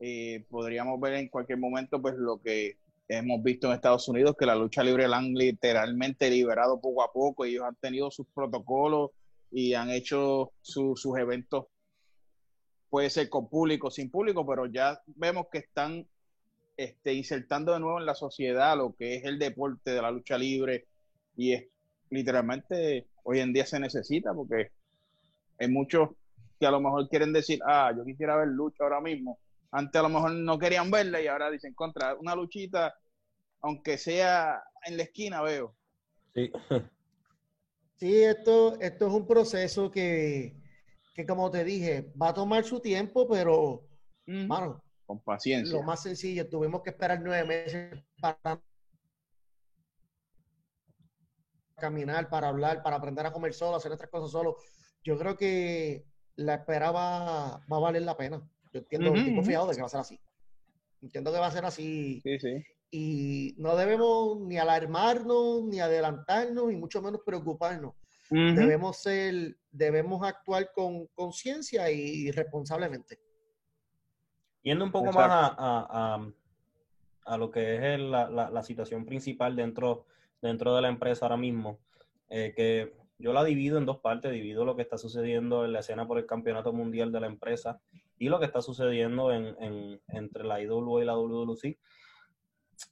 eh, podríamos ver en cualquier momento pues lo que hemos visto en Estados Unidos, que la lucha libre la han literalmente liberado poco a poco, ellos han tenido sus protocolos y han hecho sus eventos, puede ser con público, sin público, pero ya vemos que están este, insertando de nuevo en la sociedad lo que es el deporte de la lucha libre y es literalmente hoy en día se necesita porque hay muchos que a lo mejor quieren decir, ah, yo quisiera ver lucha ahora mismo, antes a lo mejor no querían verla y ahora dicen contra una luchita, aunque sea en la esquina, veo. Sí. *laughs* Sí, esto, esto es un proceso que, como te dije, va a tomar su tiempo, pero, con paciencia. Lo más sencillo, tuvimos que esperar nueve meses para caminar, para hablar, para aprender a comer solo, hacer otras cosas solo. Yo creo que la espera va, va a valer la pena. Yo entiendo, estoy confiado de que va a ser así. Entiendo que va a ser así. Sí, sí. Y no debemos ni alarmarnos, ni adelantarnos, y mucho menos preocuparnos. Debemos ser, debemos actuar con conciencia y responsablemente. Yendo un poco más a, a lo que es la, la, situación principal dentro, dentro de la empresa ahora mismo, eh, que yo la divido en dos partes, divido lo que está sucediendo en la escena por el campeonato mundial de la empresa y lo que está sucediendo en, en, entre la IW y la WWC.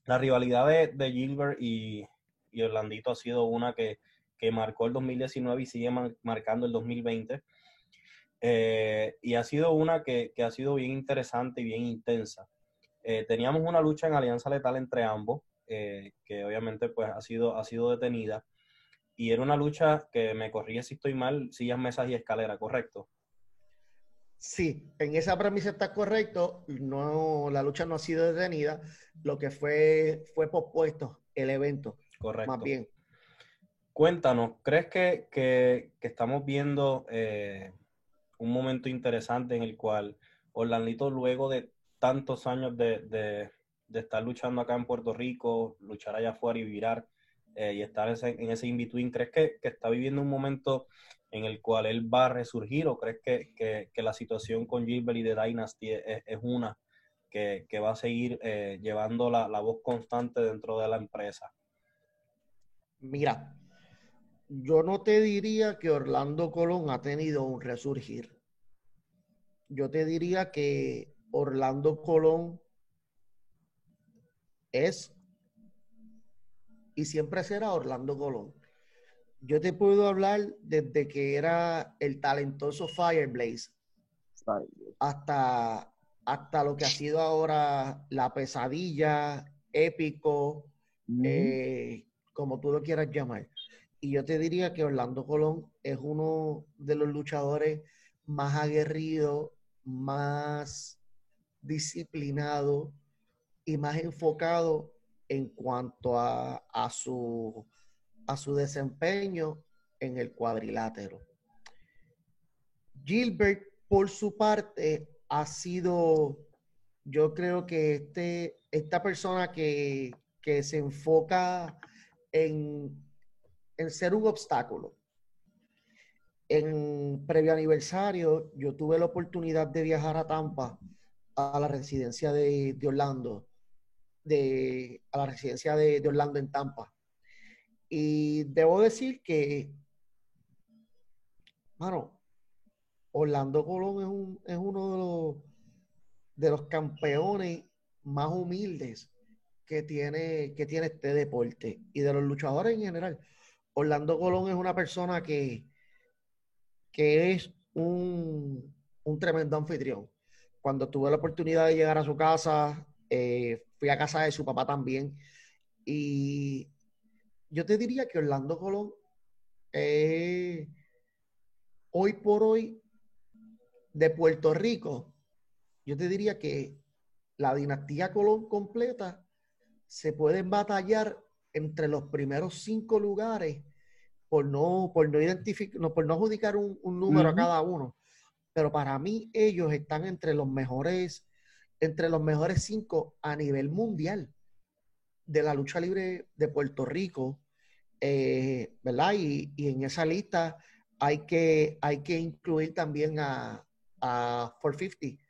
La rivalidad de, de Gilbert y, y, Orlandito ha sido una que, que, marcó el 2019 y sigue marcando el 2020. Eh, y ha sido una que, que, ha sido bien interesante y bien intensa. Eh, teníamos una lucha en alianza letal entre ambos, eh, que obviamente pues ha sido, ha sido detenida. Y era una lucha que me corría si estoy mal, sillas, mesas y escalera, ¿correcto? Sí, en esa premisa está correcto. No, la lucha no ha sido detenida. Lo que fue fue pospuesto el evento. Correcto. Más bien. Cuéntanos, ¿crees que, que, estamos viendo eh, un momento interesante en el cual Orlandito, luego de tantos años de, de, de, estar luchando acá en Puerto Rico, luchar allá afuera y virar eh, y estar en ese, en ese in-between, ¿crees que, que, está viviendo un momento en el cual él va a resurgir o crees que, que, que la situación con Gilbert y de Dynasty es, es una que, va a seguir eh, llevando la, la voz constante dentro de la empresa? Mira, yo no te diría que Orlando Colón ha tenido un resurgir. Yo te diría que Orlando Colón es y siempre será Orlando Colón. Yo te puedo hablar desde que era el talentoso Fireblaze hasta, hasta lo que ha sido ahora la pesadilla, épico, eh, como tú lo quieras llamar. Y yo te diría que Orlando Colón es uno de los luchadores más aguerridos, más disciplinado y más enfocado en cuanto a, a, su, a su desempeño en el cuadrilátero. Gilbert, por su parte, ha sido, yo creo que este, esta persona que, que se enfoca en, en ser un obstáculo. En previo aniversario, yo tuve la oportunidad de viajar a Tampa a la residencia de, Orlando, de, a la residencia de, Orlando en Tampa. Y debo decir que, bueno, Orlando Colón es, uno de los, de los campeones más humildes que tiene, que tiene este deporte y de los luchadores en general. Orlando Colón es una persona que, que es un, un tremendo anfitrión cuando tuve la oportunidad de llegar a su casa, eh, fui a casa de su papá también. Y yo te diría que Orlando Colón, hoy por hoy, de Puerto Rico, yo te diría que la dinastía Colón completa se puede batallar entre los primeros cinco lugares por no, por no identificar, por no adjudicar un, número a cada uno pero para mí ellos están entre los mejores, entre los mejores cinco a nivel mundial de la lucha libre de Puerto Rico, eh, ¿verdad? Y, en esa lista hay que, hay que incluir también a, a 450,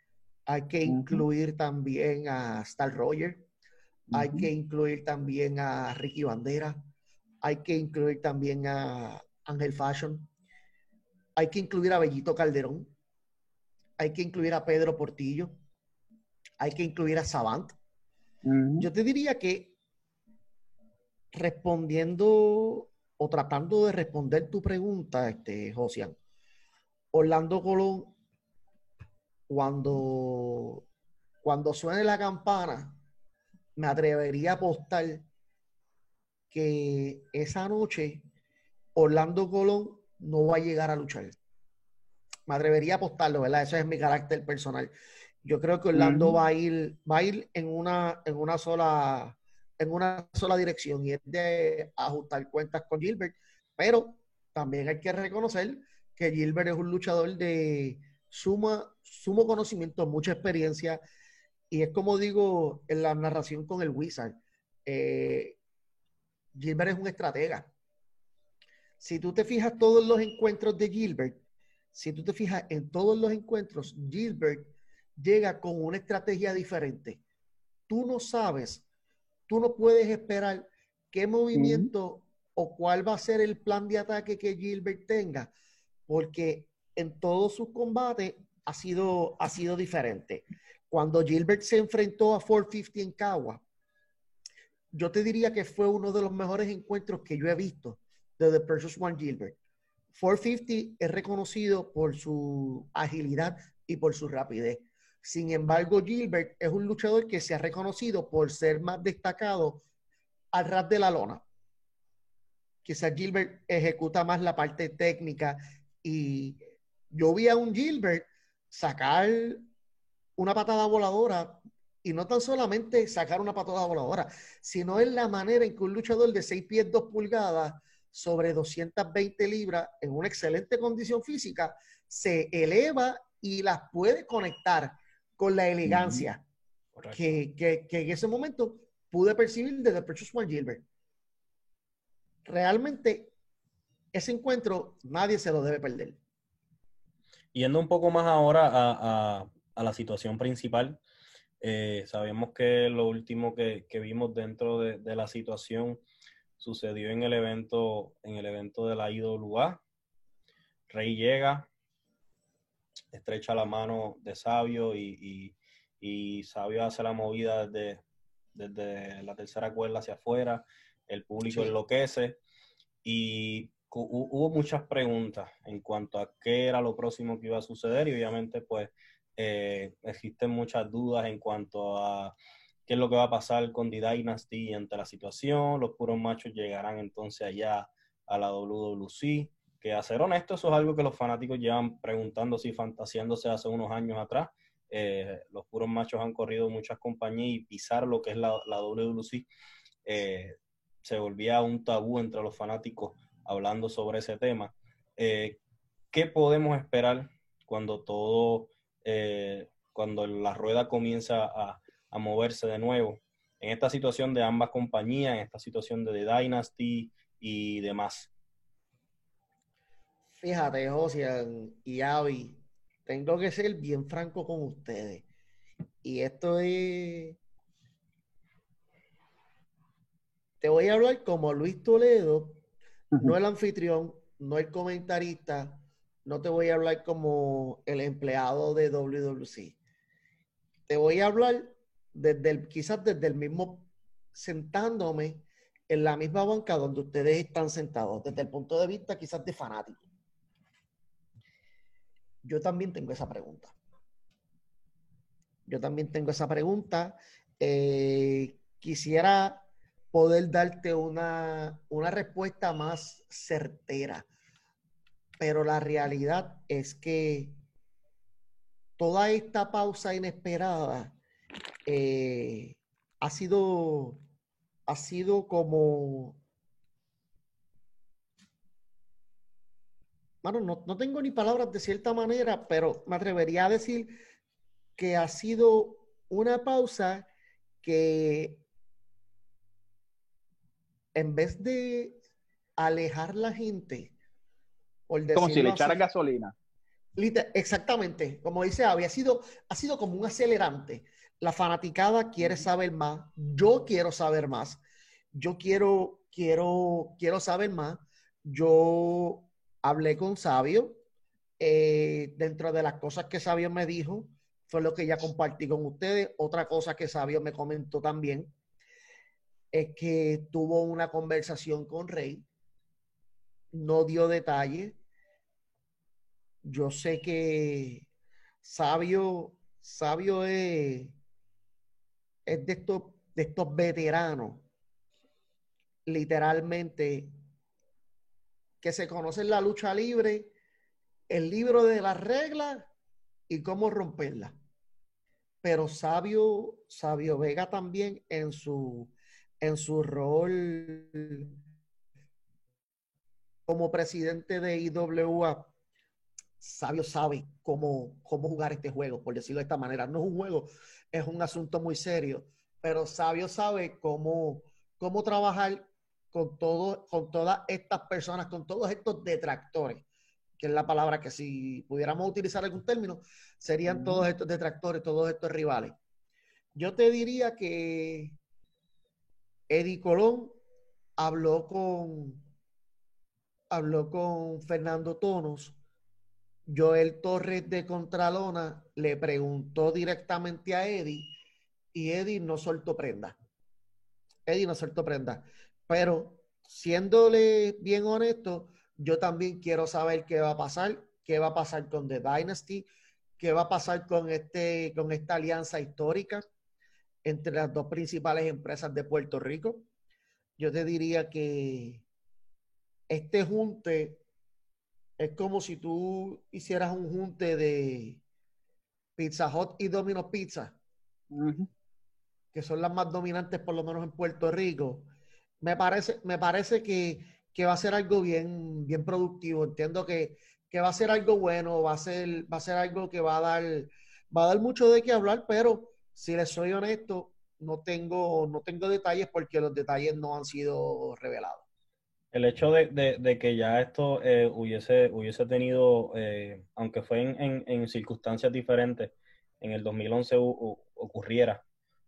hay que incluir también a Star Roger, hay que incluir también a Ricky Bandera, hay que incluir también a Ángel Fashion, hay que incluir a Bellito Calderón, hay que incluir a Pedro Portillo, hay que incluir a Savant. Yo te diría que respondiendo o tratando de responder tu pregunta, este, Josian, Orlando Colón, cuando, cuando suene la campana, me atrevería a apostar que esa noche Orlando Colón no va a llegar a luchar me atrevería a apostarlo, ¿verdad? Eso es mi carácter personal. Yo creo que Orlando va a ir, va a ir en una, en una sola, en una sola dirección y es de ajustar cuentas con Gilbert, pero también hay que reconocer que Gilbert es un luchador de suma, sumo conocimiento, mucha experiencia, y es como digo en la narración con el Wizard, eh, Gilbert es un estratega. Si tú te fijas todos los encuentros de Gilbert, si tú te fijas en todos los encuentros, Gilbert llega con una estrategia diferente. Tú no sabes tú no puedes esperar qué movimiento o cuál va a ser el plan de ataque que Gilbert tenga, porque en todos sus combates ha sido, ha sido diferente. Cuando Gilbert se enfrentó a 450 en Cagua, yo te diría que fue uno de los mejores encuentros que yo he visto de The Precious One Gilbert. 450 es reconocido por su agilidad y por su rapidez. Sin embargo, Gilbert es un luchador que se ha reconocido por ser más destacado al ras de la lona. Quizás Gilbert ejecuta más la parte técnica y yo vi a un Gilbert sacar una patada voladora y no tan solamente sacar una patada voladora, sino en la manera en que un luchador de 6 pies 2 pulgadas sobre 220 libras en una excelente condición física se eleva y las puede conectar con la elegancia que, que, que, en ese momento pude percibir desde Precious One Gilbert. Realmente, ese encuentro nadie se lo debe perder. Yendo un poco más ahora a, a, a la situación principal, eh, sabemos que lo último que, que vimos dentro de, de, la situación sucedió en el evento, en el evento de la IWA. Rey llega, estrecha la mano de Sabio y, y, y Sabio hace la movida desde, desde, la tercera cuerda hacia afuera, el público sí. enloquece y hubo muchas preguntas en cuanto a qué era lo próximo que iba a suceder y obviamente pues eh, existen muchas dudas en cuanto a qué es lo que va a pasar con The Dynasty ante la situación, los puros machos llegarán entonces allá a la WWC, que a ser honesto eso es algo que los fanáticos llevan preguntándose y fantaseándose hace unos años atrás. Eh, los puros machos han corrido muchas compañías y pisar lo que es la, la WWC eh, se volvía un tabú entre los fanáticos hablando sobre ese tema. Eh, ¿Qué podemos esperar cuando todo, cuando la rueda comienza a, a, moverse de nuevo? En esta situación de ambas compañías, en esta situación de The Dynasty y demás. Fíjate, Josian y Avi, tengo que ser bien franco con ustedes. Y esto es te voy a hablar como Luis Toledo, no el anfitrión, no el comentarista, no te voy a hablar como el empleado de WWC. Te voy a hablar desde el, quizás desde el mismo sentándome en la misma banca donde ustedes están sentados, desde el punto de vista quizás de fanático. Yo también tengo esa pregunta. Yo también tengo esa pregunta. Eh, quisiera poder darte una, una respuesta más certera. Pero la realidad es que toda esta pausa inesperada eh, ha sido ha sido como bueno, no, no, tengo ni palabras de cierta manera, pero me atrevería a decir que ha sido una pausa que en vez de alejar la gente, por como si le echara gasolina. Exactamente, como dice había sido, ha sido como un acelerante. La fanaticada quiere saber más, yo quiero saber más, yo quiero, quiero, quiero saber más. Yo hablé con Sabio, eh, dentro de las cosas que Sabio me dijo, fue lo que ya compartí con ustedes. Otra cosa que Sabio me comentó también es que tuvo una conversación con Rey, no dio detalles. Yo sé que Sabio, Sabio es, es de, estos, de estos veteranos, literalmente, que se conocen la lucha libre, el libro de las reglas y cómo romperla. Pero Sabio, Sabio Vega también en su en su rol como presidente de IWA, Sabio sabe cómo, cómo jugar este juego, por decirlo de esta manera. No es un juego, es un asunto muy serio, pero Sabio sabe cómo, cómo trabajar con, todo, con todas estas personas, con todos estos detractores, que es la palabra que si pudiéramos utilizar algún término, serían todos estos detractores, todos estos rivales. Yo te diría que Eddie Colón habló con, habló con Fernando Tonos. Joel Torres de Contralona le preguntó directamente a Eddie y Eddie no soltó prenda. Eddie no soltó prenda. Pero siéndole bien honesto, yo también quiero saber qué va a pasar, qué va a pasar con The Dynasty, qué va a pasar con, este, con esta alianza histórica entre las dos principales empresas de Puerto Rico. Yo te diría que este junte es como si tú hicieras un junte de Pizza Hut y Domino Pizza, que son las más dominantes por lo menos en Puerto Rico. Me parece, me parece que, que va a ser algo bien, bien productivo. Entiendo que, que, va a ser algo bueno, va a ser, va a ser algo que va a dar, va a dar mucho de qué hablar, pero si les soy honesto, no tengo, no tengo detalles porque los detalles no han sido revelados. El hecho de, de, que ya esto eh, hubiese, hubiese tenido, eh, aunque fue en, en, circunstancias diferentes, en el 2011 ocurriera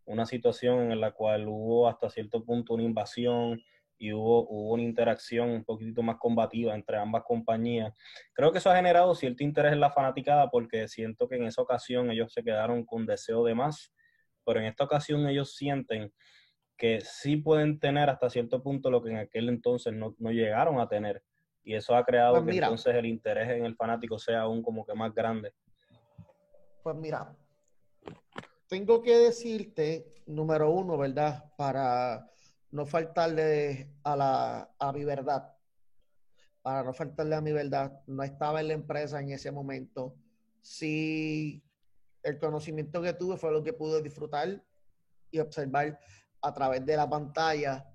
una situación en la cual hubo hasta cierto punto una invasión y hubo, hubo una interacción un poquito más combativa entre ambas compañías. Creo que eso ha generado cierto interés en la fanaticada porque siento que en esa ocasión ellos se quedaron con deseo de más pero en esta ocasión ellos sienten que sí pueden tener hasta cierto punto lo que en aquel entonces no, llegaron a tener. Y eso ha creado pues que entonces el interés en el fanático sea aún como que más grande. Pues mira, tengo que decirte, número uno, ¿verdad? Para no faltarle a, la, a mi verdad. Para no faltarle a mi verdad, no estaba en la empresa en ese momento. Sí el conocimiento que tuve fue lo que pude disfrutar y observar a través de la pantalla.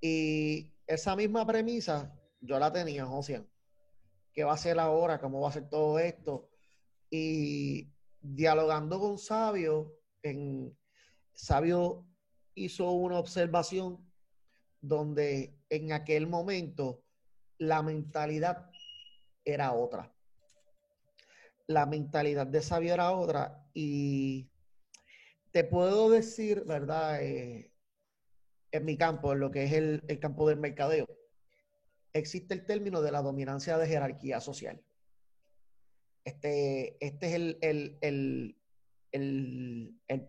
Y esa misma premisa yo la tenía, José. ¿Qué va a ser ahora? ¿Cómo va a ser todo esto? Y dialogando con Sabio, en, Sabio hizo una observación donde en aquel momento la mentalidad era otra la mentalidad de Sabio era otra y te puedo decir, ¿verdad? Eh, en mi campo, en lo que es el, campo del mercadeo, existe el término de la dominancia de jerarquía social. Este, este es el, el, el, el, el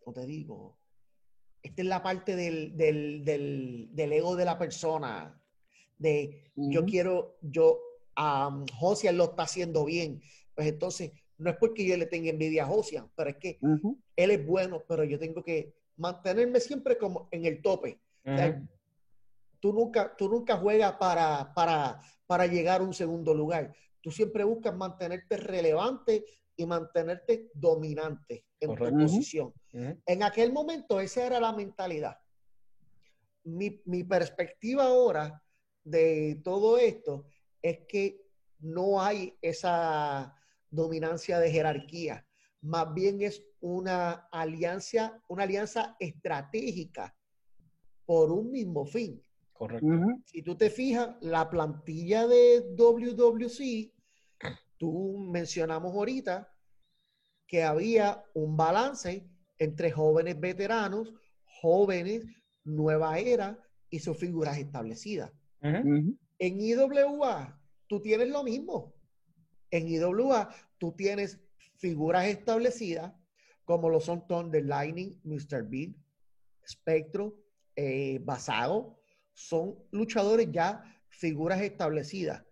¿cómo te digo? Esta es la parte del, del, del, del ego de la persona, de yo quiero, yo, a Josian lo está haciendo bien. Pues entonces, no es porque yo le tenga envidia a Josian, pero es que él es bueno, pero yo tengo que mantenerme siempre como en el tope. tú, nunca, tú nunca juegas para, para, para llegar a un segundo lugar. Tú siempre buscas mantenerte relevante y mantenerte dominante en tu posición. En aquel momento esa era la mentalidad. Mi, mi perspectiva ahora de todo esto es que no hay esa dominancia de jerarquía, más bien es una alianza, una alianza estratégica por un mismo fin. Correcto. Si tú te fijas, la plantilla de WWC, tú mencionamos ahorita que había un balance entre jóvenes veteranos, jóvenes, nueva era y sus figuras establecidas. En IWA, tú tienes lo mismo. En IWA, tú tienes figuras establecidas, como lo son Thunder Lightning, Mr. Beat, Spectro, eh, Basado. Son luchadores ya, figuras establecidas.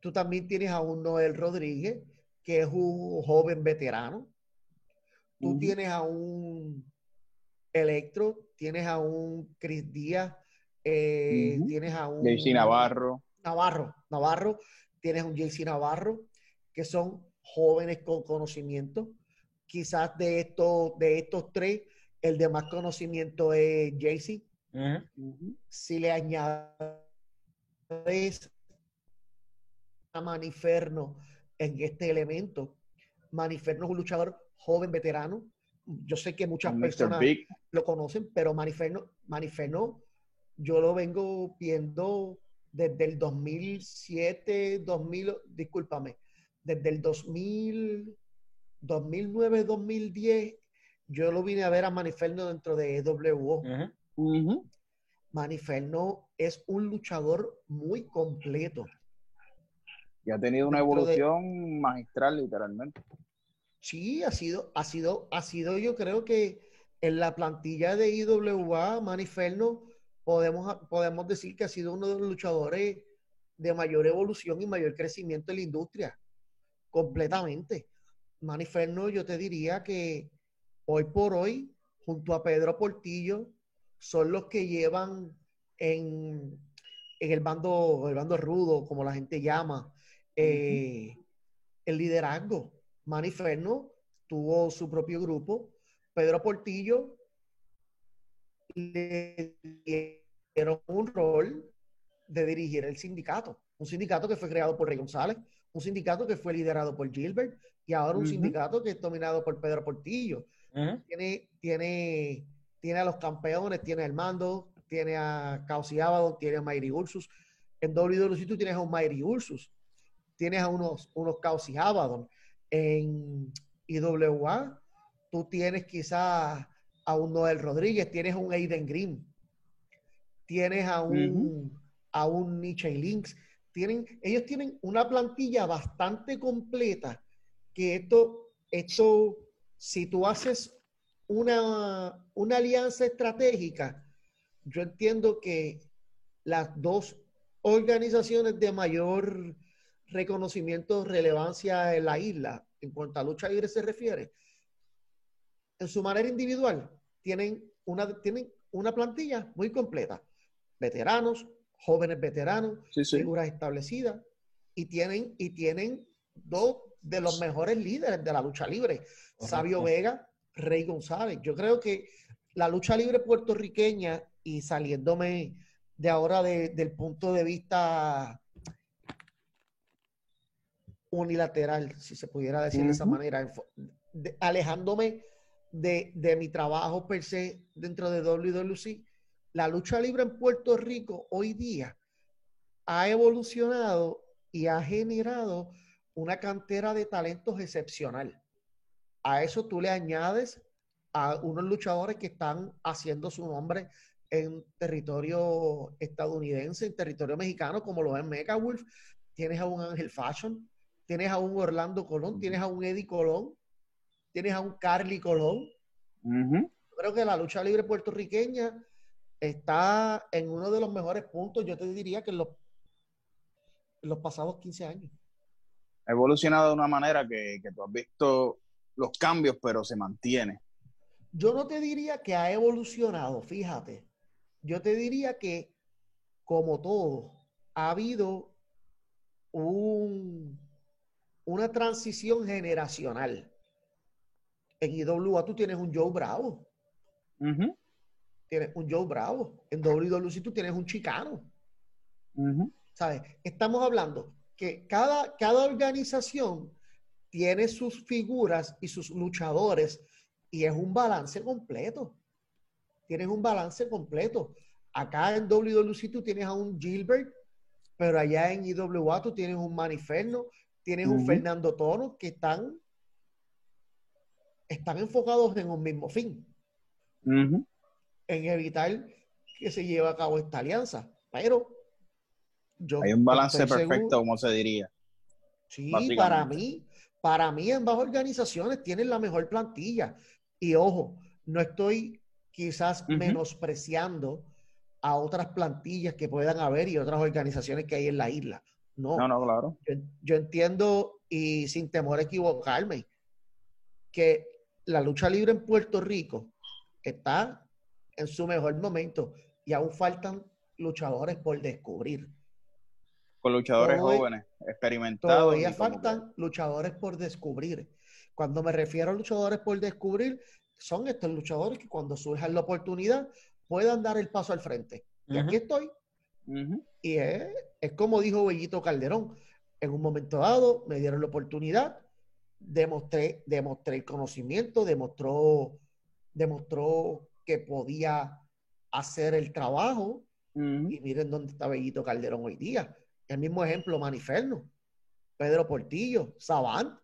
Tú también tienes a un Noel Rodríguez, que es un joven veterano. Tú tienes a un Electro, tienes a un Chris Díaz, eh, tienes a un... JC Navarro. Navarro, Navarro, tienes un JC Navarro, que son jóvenes con conocimiento. Quizás de estos, de estos tres, el de más conocimiento es JC. Si le añades a Maniferno en este elemento, Maniferno es un luchador joven veterano. Yo sé que muchas personas lo conocen, pero Maniferno, Maniferno yo lo vengo viendo desde el 2007, 2000, discúlpame, desde el 2000, 2009, 2010, yo lo vine a ver a Maniferno dentro de EWO. Maniferno es un luchador muy completo. Y ha tenido una evolución magistral, literalmente. Sí, ha sido, ha sido, ha sido, yo creo que en la plantilla de IWA, Maniferno, podemos, podemos decir que ha sido uno de los luchadores de mayor evolución y mayor crecimiento en la industria. Completamente. Maniferno, yo te diría que hoy por hoy, junto a Pedro Portillo, son los que llevan en, el bando, el bando rudo, como la gente llama, eh, el liderazgo. Maniferno tuvo su propio grupo. Pedro Portillo le dieron un rol de dirigir el sindicato. Un sindicato que fue creado por Rey González, un sindicato que fue liderado por Gilbert y ahora un sindicato que es dominado por Pedro Portillo. tiene, tiene, tiene a los campeones, tiene a Armando, tiene a Causi Abaddon, tiene a Mayri Ursus. En WWE tú tienes a un Mayri Ursus, tienes a unos, unos Causi Abaddon. En IWA tú tienes quizás a un Noel Rodríguez, tienes a un Aiden Green, tienes a un, a un Nietzsche Links. Tienen, ellos tienen una plantilla bastante completa que esto, esto si tú haces una, una alianza estratégica, yo entiendo que las dos organizaciones de mayor reconocimiento, relevancia en la isla, en cuanto a lucha libre se refiere, en su manera individual, tienen una, tienen una plantilla muy completa. Veteranos, jóvenes veteranos, figuras establecidas, y tienen, y tienen dos de los mejores líderes de la lucha libre, Sabio Vega, Rey González. Yo creo que la lucha libre puertorriqueña, y saliéndome de ahora del punto de vista unilateral, si se pudiera decir de esa manera, alejándome de, de, mi trabajo per se dentro de WWC, la lucha libre en Puerto Rico hoy día ha evolucionado y ha generado una cantera de talentos excepcional. A eso tú le añades a unos luchadores que están haciendo su nombre en territorio estadounidense, en territorio mexicano, como lo es Mega Wolf. Tienes a un Ángel Fashion, tienes a un Orlando Colón, tienes a un Eddie Colón, tienes a un Carly Colón. Creo que la lucha libre puertorriqueña está en uno de los mejores puntos, yo te diría que en los, los pasados 15 años. Ha evolucionado de una manera que, que tú has visto los cambios, pero se mantiene. Yo no te diría que ha evolucionado, fíjate. Yo te diría que, como todo, ha habido un, una transición generacional. En IWA tú tienes un Joe Bravo tienes un Joe Bravo. En WWE tú tienes un Chicano. ¿Sabes? Estamos hablando que cada, cada organización tiene sus figuras y sus luchadores y es un balance completo. Tienes un balance completo. Acá en WWC tú tienes a un Gilbert, pero allá en IWA tú tienes un Maniferno, tienes un Fernando Tono que están, están enfocados en un mismo fin en evitar que se lleve a cabo esta alianza. Pero yo hay un balance perfecto, como se diría. Sí, para mí, para mí ambas organizaciones tienen la mejor plantilla. Y ojo, no estoy quizás menospreciando a otras plantillas que puedan haber y otras organizaciones que hay en la isla. No, no, no claro. yo entiendo y sin temor a equivocarme que la lucha libre en Puerto Rico está en su mejor momento y aún faltan luchadores por descubrir. Con luchadores jóvenes, experimentados. Todavía faltan luchadores por descubrir. Cuando me refiero a luchadores por descubrir, son estos luchadores que cuando surja la oportunidad puedan dar el paso al frente. Y aquí estoy. Y es, es, como dijo Bellito Calderón. En un momento dado me dieron la oportunidad, demostré, demostré el conocimiento, demostró, demostró que podía hacer el trabajo. Y miren dónde está Bellito Calderón hoy día. El mismo ejemplo, Maniferno, Pedro Portillo, Sabán.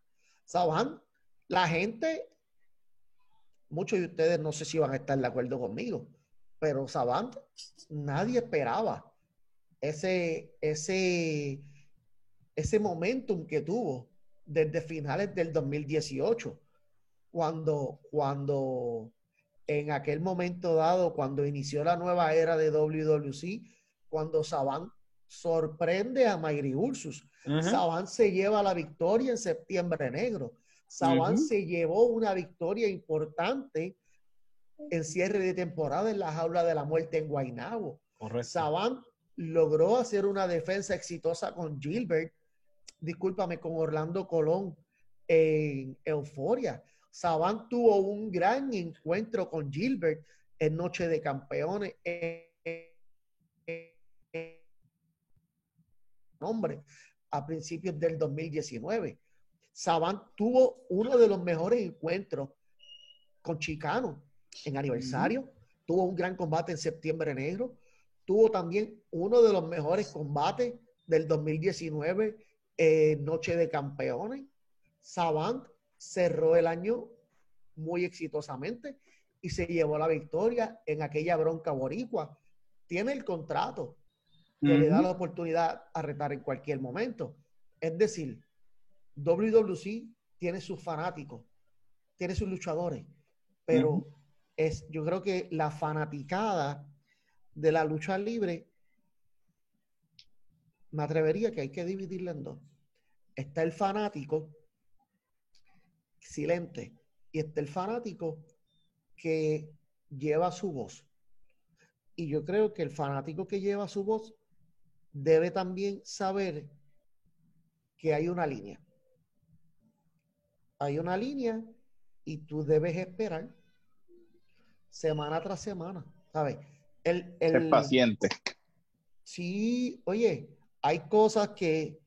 Sabán, la gente, muchos de ustedes no sé si van a estar de acuerdo conmigo, pero Savant nadie esperaba ese, ese, ese momentum que tuvo desde finales del 2018, cuando, cuando en aquel momento dado, cuando inició la nueva era de WWC, cuando Savant sorprende a Mayri Ursus. Savant se lleva la victoria en septiembre negro. Savant se llevó una victoria importante en cierre de temporada en la jaula de la muerte en Guaynabo. Savant logró hacer una defensa exitosa con Gilbert, discúlpame, con Orlando Colón en Euforia. Savant tuvo un gran encuentro con Gilbert en Noche de Campeones. Nombre a principios del 2019. Savant tuvo uno de los mejores encuentros con Chicano en aniversario. Tuvo un gran combate en septiembre negro. Tuvo también uno de los mejores combates del 2019, Noche de Campeones. Savant cerró el año muy exitosamente y se llevó la victoria en aquella bronca boricua. Tiene el contrato que le da la oportunidad a retar en cualquier momento. Es decir, WWC tiene sus fanáticos, tiene sus luchadores, pero es, yo creo que la fanaticada de la lucha libre, me atrevería que hay que dividirla en dos. Está el fanático silente y está el fanático que lleva su voz. Y yo creo que el fanático que lleva su voz debe también saber que hay una línea. Hay una línea y tú debes esperar semana tras semana, ¿sabes? El, el, paciente. Sí, oye, hay cosas que,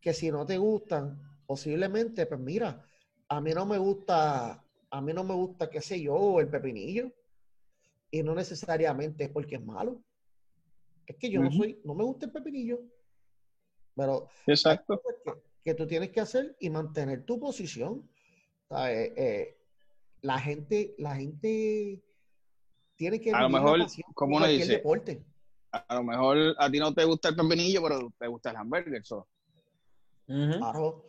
que si no te gustan, posiblemente, pues mira, a mí no me gusta, a mí no me gusta, qué sé yo, el pepinillo. Y no necesariamente es porque es malo. Es que yo no soy, no me gusta el pepinillo. Pero Exacto. Que, tú tienes que hacer y mantener tu posición. Eh, eh, la gente, la gente tiene que a lo mejor, como uno dice, deporte. A, lo mejor a ti no te gusta el pepinillo, pero te gusta el hamburger. Claro.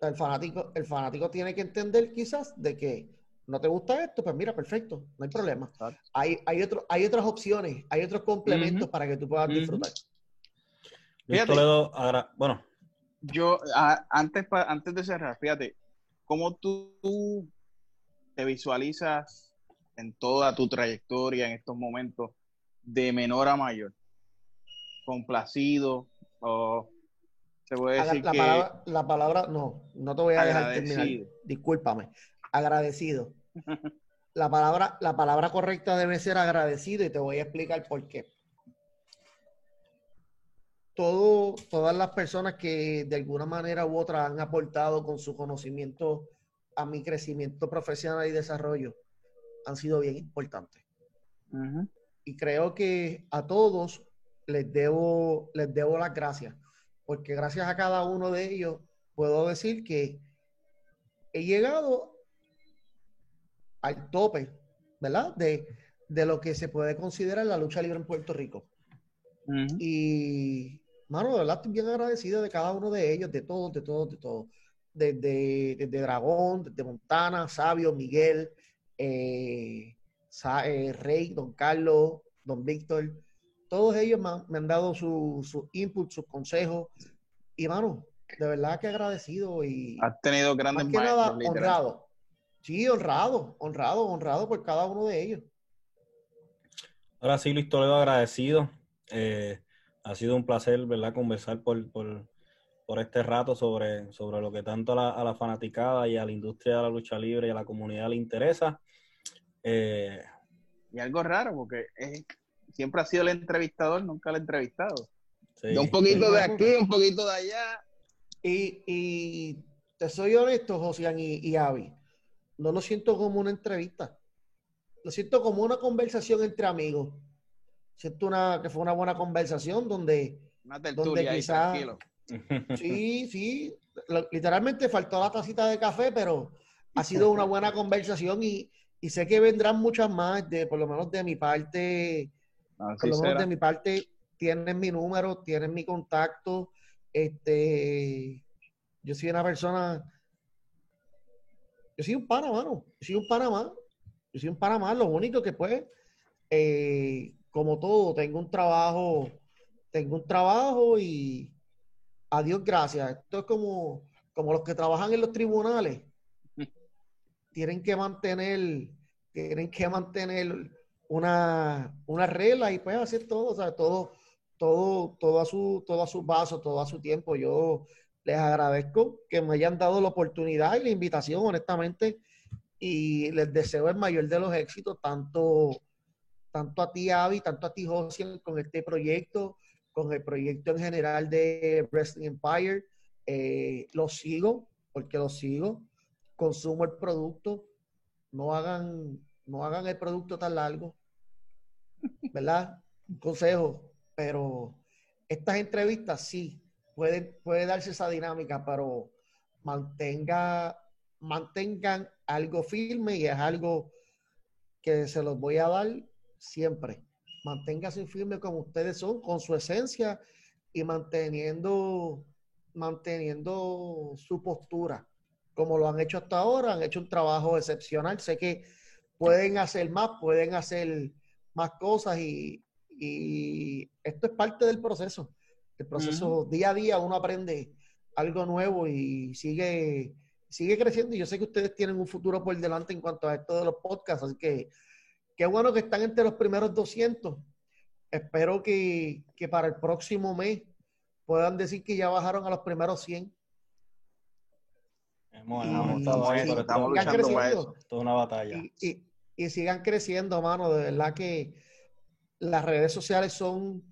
El fanático, el fanático tiene que entender quizás de que no te gusta esto, pues mira, perfecto, no hay problema. Hay, hay, otro, hay otras opciones, hay otros complementos para que tú puedas disfrutar. bueno. Yo, antes, antes de cerrar, fíjate, ¿cómo tú te visualizas en toda tu trayectoria en estos momentos de menor a mayor? ¿Complacido? ¿O se puede decir la, que... Palabra, la palabra, no, no te voy a dejar terminar. Discúlpame. Agradecido. La palabra, la palabra correcta debe ser agradecido y te voy a explicar por qué. Todo, todas las personas que de alguna manera u otra han aportado con su conocimiento a mi crecimiento profesional y desarrollo han sido bien importantes. Y creo que a todos les debo, les debo las gracias, porque gracias a cada uno de ellos puedo decir que he llegado al tope, ¿verdad? De, lo que se puede considerar la lucha libre en Puerto Rico. Y, mano, de verdad estoy bien agradecido de cada uno de ellos, de todos, de todos, de todos. Desde, desde Dragón, desde Montana, Sabio, Miguel, eh, eh, Rey, Don Carlos, Don Víctor. Todos ellos me han, dado su, su input, sus consejos. Y, mano, de verdad que agradecido y... Has tenido grandes más que nada, honrado Sí, honrado, honrado, honrado por cada uno de ellos. Ahora sí, Luis Toledo, agradecido. Eh, ha sido un placer, ¿verdad?, conversar por, por, este rato sobre, sobre lo que tanto a la, fanaticada y a la industria de la lucha libre y a la comunidad le interesa. Eh, y algo raro, porque siempre ha sido el entrevistador, nunca el entrevistado. un poquito de aquí, un poquito de allá. Y, y te soy honesto, Josian y, y Avi no lo siento como una entrevista. Lo siento como una conversación entre amigos. Siento una, que fue una buena conversación donde, donde quizás, *laughs* Sí, sí. Literalmente faltó la tacita de café, pero ha sido una buena *laughs* conversación y, y sé que vendrán muchas más, de, por lo menos de mi parte, por lo menos de mi parte, tienen mi número, tienen mi contacto. Este, yo soy una persona, yo soy un pana, mano. Yo soy un pana más. Yo soy un pana más. Lo único que pues, eh, como todo, tengo un trabajo, tengo un trabajo y a Dios gracias. Esto es como, como los que trabajan en los tribunales. *laughs* Tienen que mantener, tienen que mantener una, una regla y pues hacer todo, o sea, todo, todo, todo a su, todo a su vaso, todo a su tiempo. Yo les agradezco que me hayan dado la oportunidad y la invitación, honestamente, y les deseo el mayor de los éxitos, tanto, tanto a ti, Avi, tanto a ti, José, con este proyecto, con el proyecto en general de Wrestling Empire. Eh, lo sigo, porque lo sigo, consumo el producto, no hagan, no hagan el producto tan largo, ¿verdad? Un consejo, pero estas entrevistas sí, puede, puede darse esa dinámica, pero mantenga, mantengan algo firme y es algo que se los voy a dar siempre. Manténgase firme como ustedes son, con su esencia y manteniendo, manteniendo su postura. Como lo han hecho hasta ahora, han hecho un trabajo excepcional. Sé que pueden hacer más, pueden hacer más cosas y, y esto es parte del proceso. El proceso día a día uno aprende algo nuevo y sigue, sigue creciendo. Y yo sé que ustedes tienen un futuro por delante en cuanto a esto de los podcasts, así que qué bueno que están entre los primeros 200. Espero que, para el próximo mes puedan decir que ya bajaron a los primeros 100. estamos, luchando para eso. Toda una batalla. Y, y, sigan creciendo, mano. De verdad que las redes sociales son,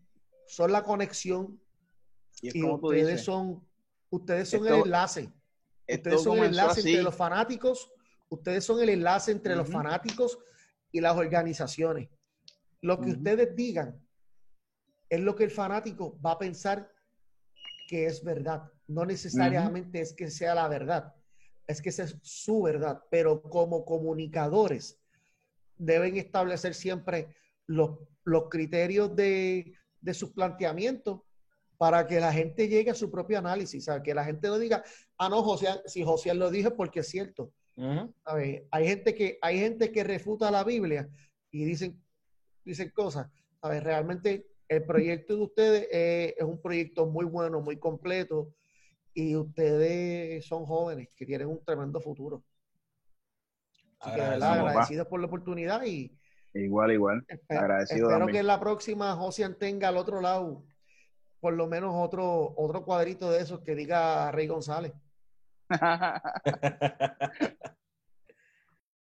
son la conexión y, ustedes son, ustedes son el enlace. Ustedes son el enlace entre los fanáticos. Ustedes son el enlace entre los fanáticos y las organizaciones. Lo que ustedes digan es lo que el fanático va a pensar que es verdad. No necesariamente es que sea la verdad, es que esa es su verdad. Pero como comunicadores deben establecer siempre los, los criterios de, de sus planteamientos para que la gente llegue a su propio análisis, ¿sabes? que la gente no diga, ah, no, José, si José lo dijo porque es cierto. Hay, gente que, hay gente que refuta la Biblia y dicen, dicen cosas. ver, Realmente el proyecto de ustedes es, un proyecto muy bueno, muy completo y ustedes son jóvenes que tienen un tremendo futuro. Así que, agradecidos por la oportunidad y... Igual, igual. Agradecido espero que en la próxima José tenga al otro lado por lo menos otro, otro cuadrito de esos que diga Rey González. *laughs*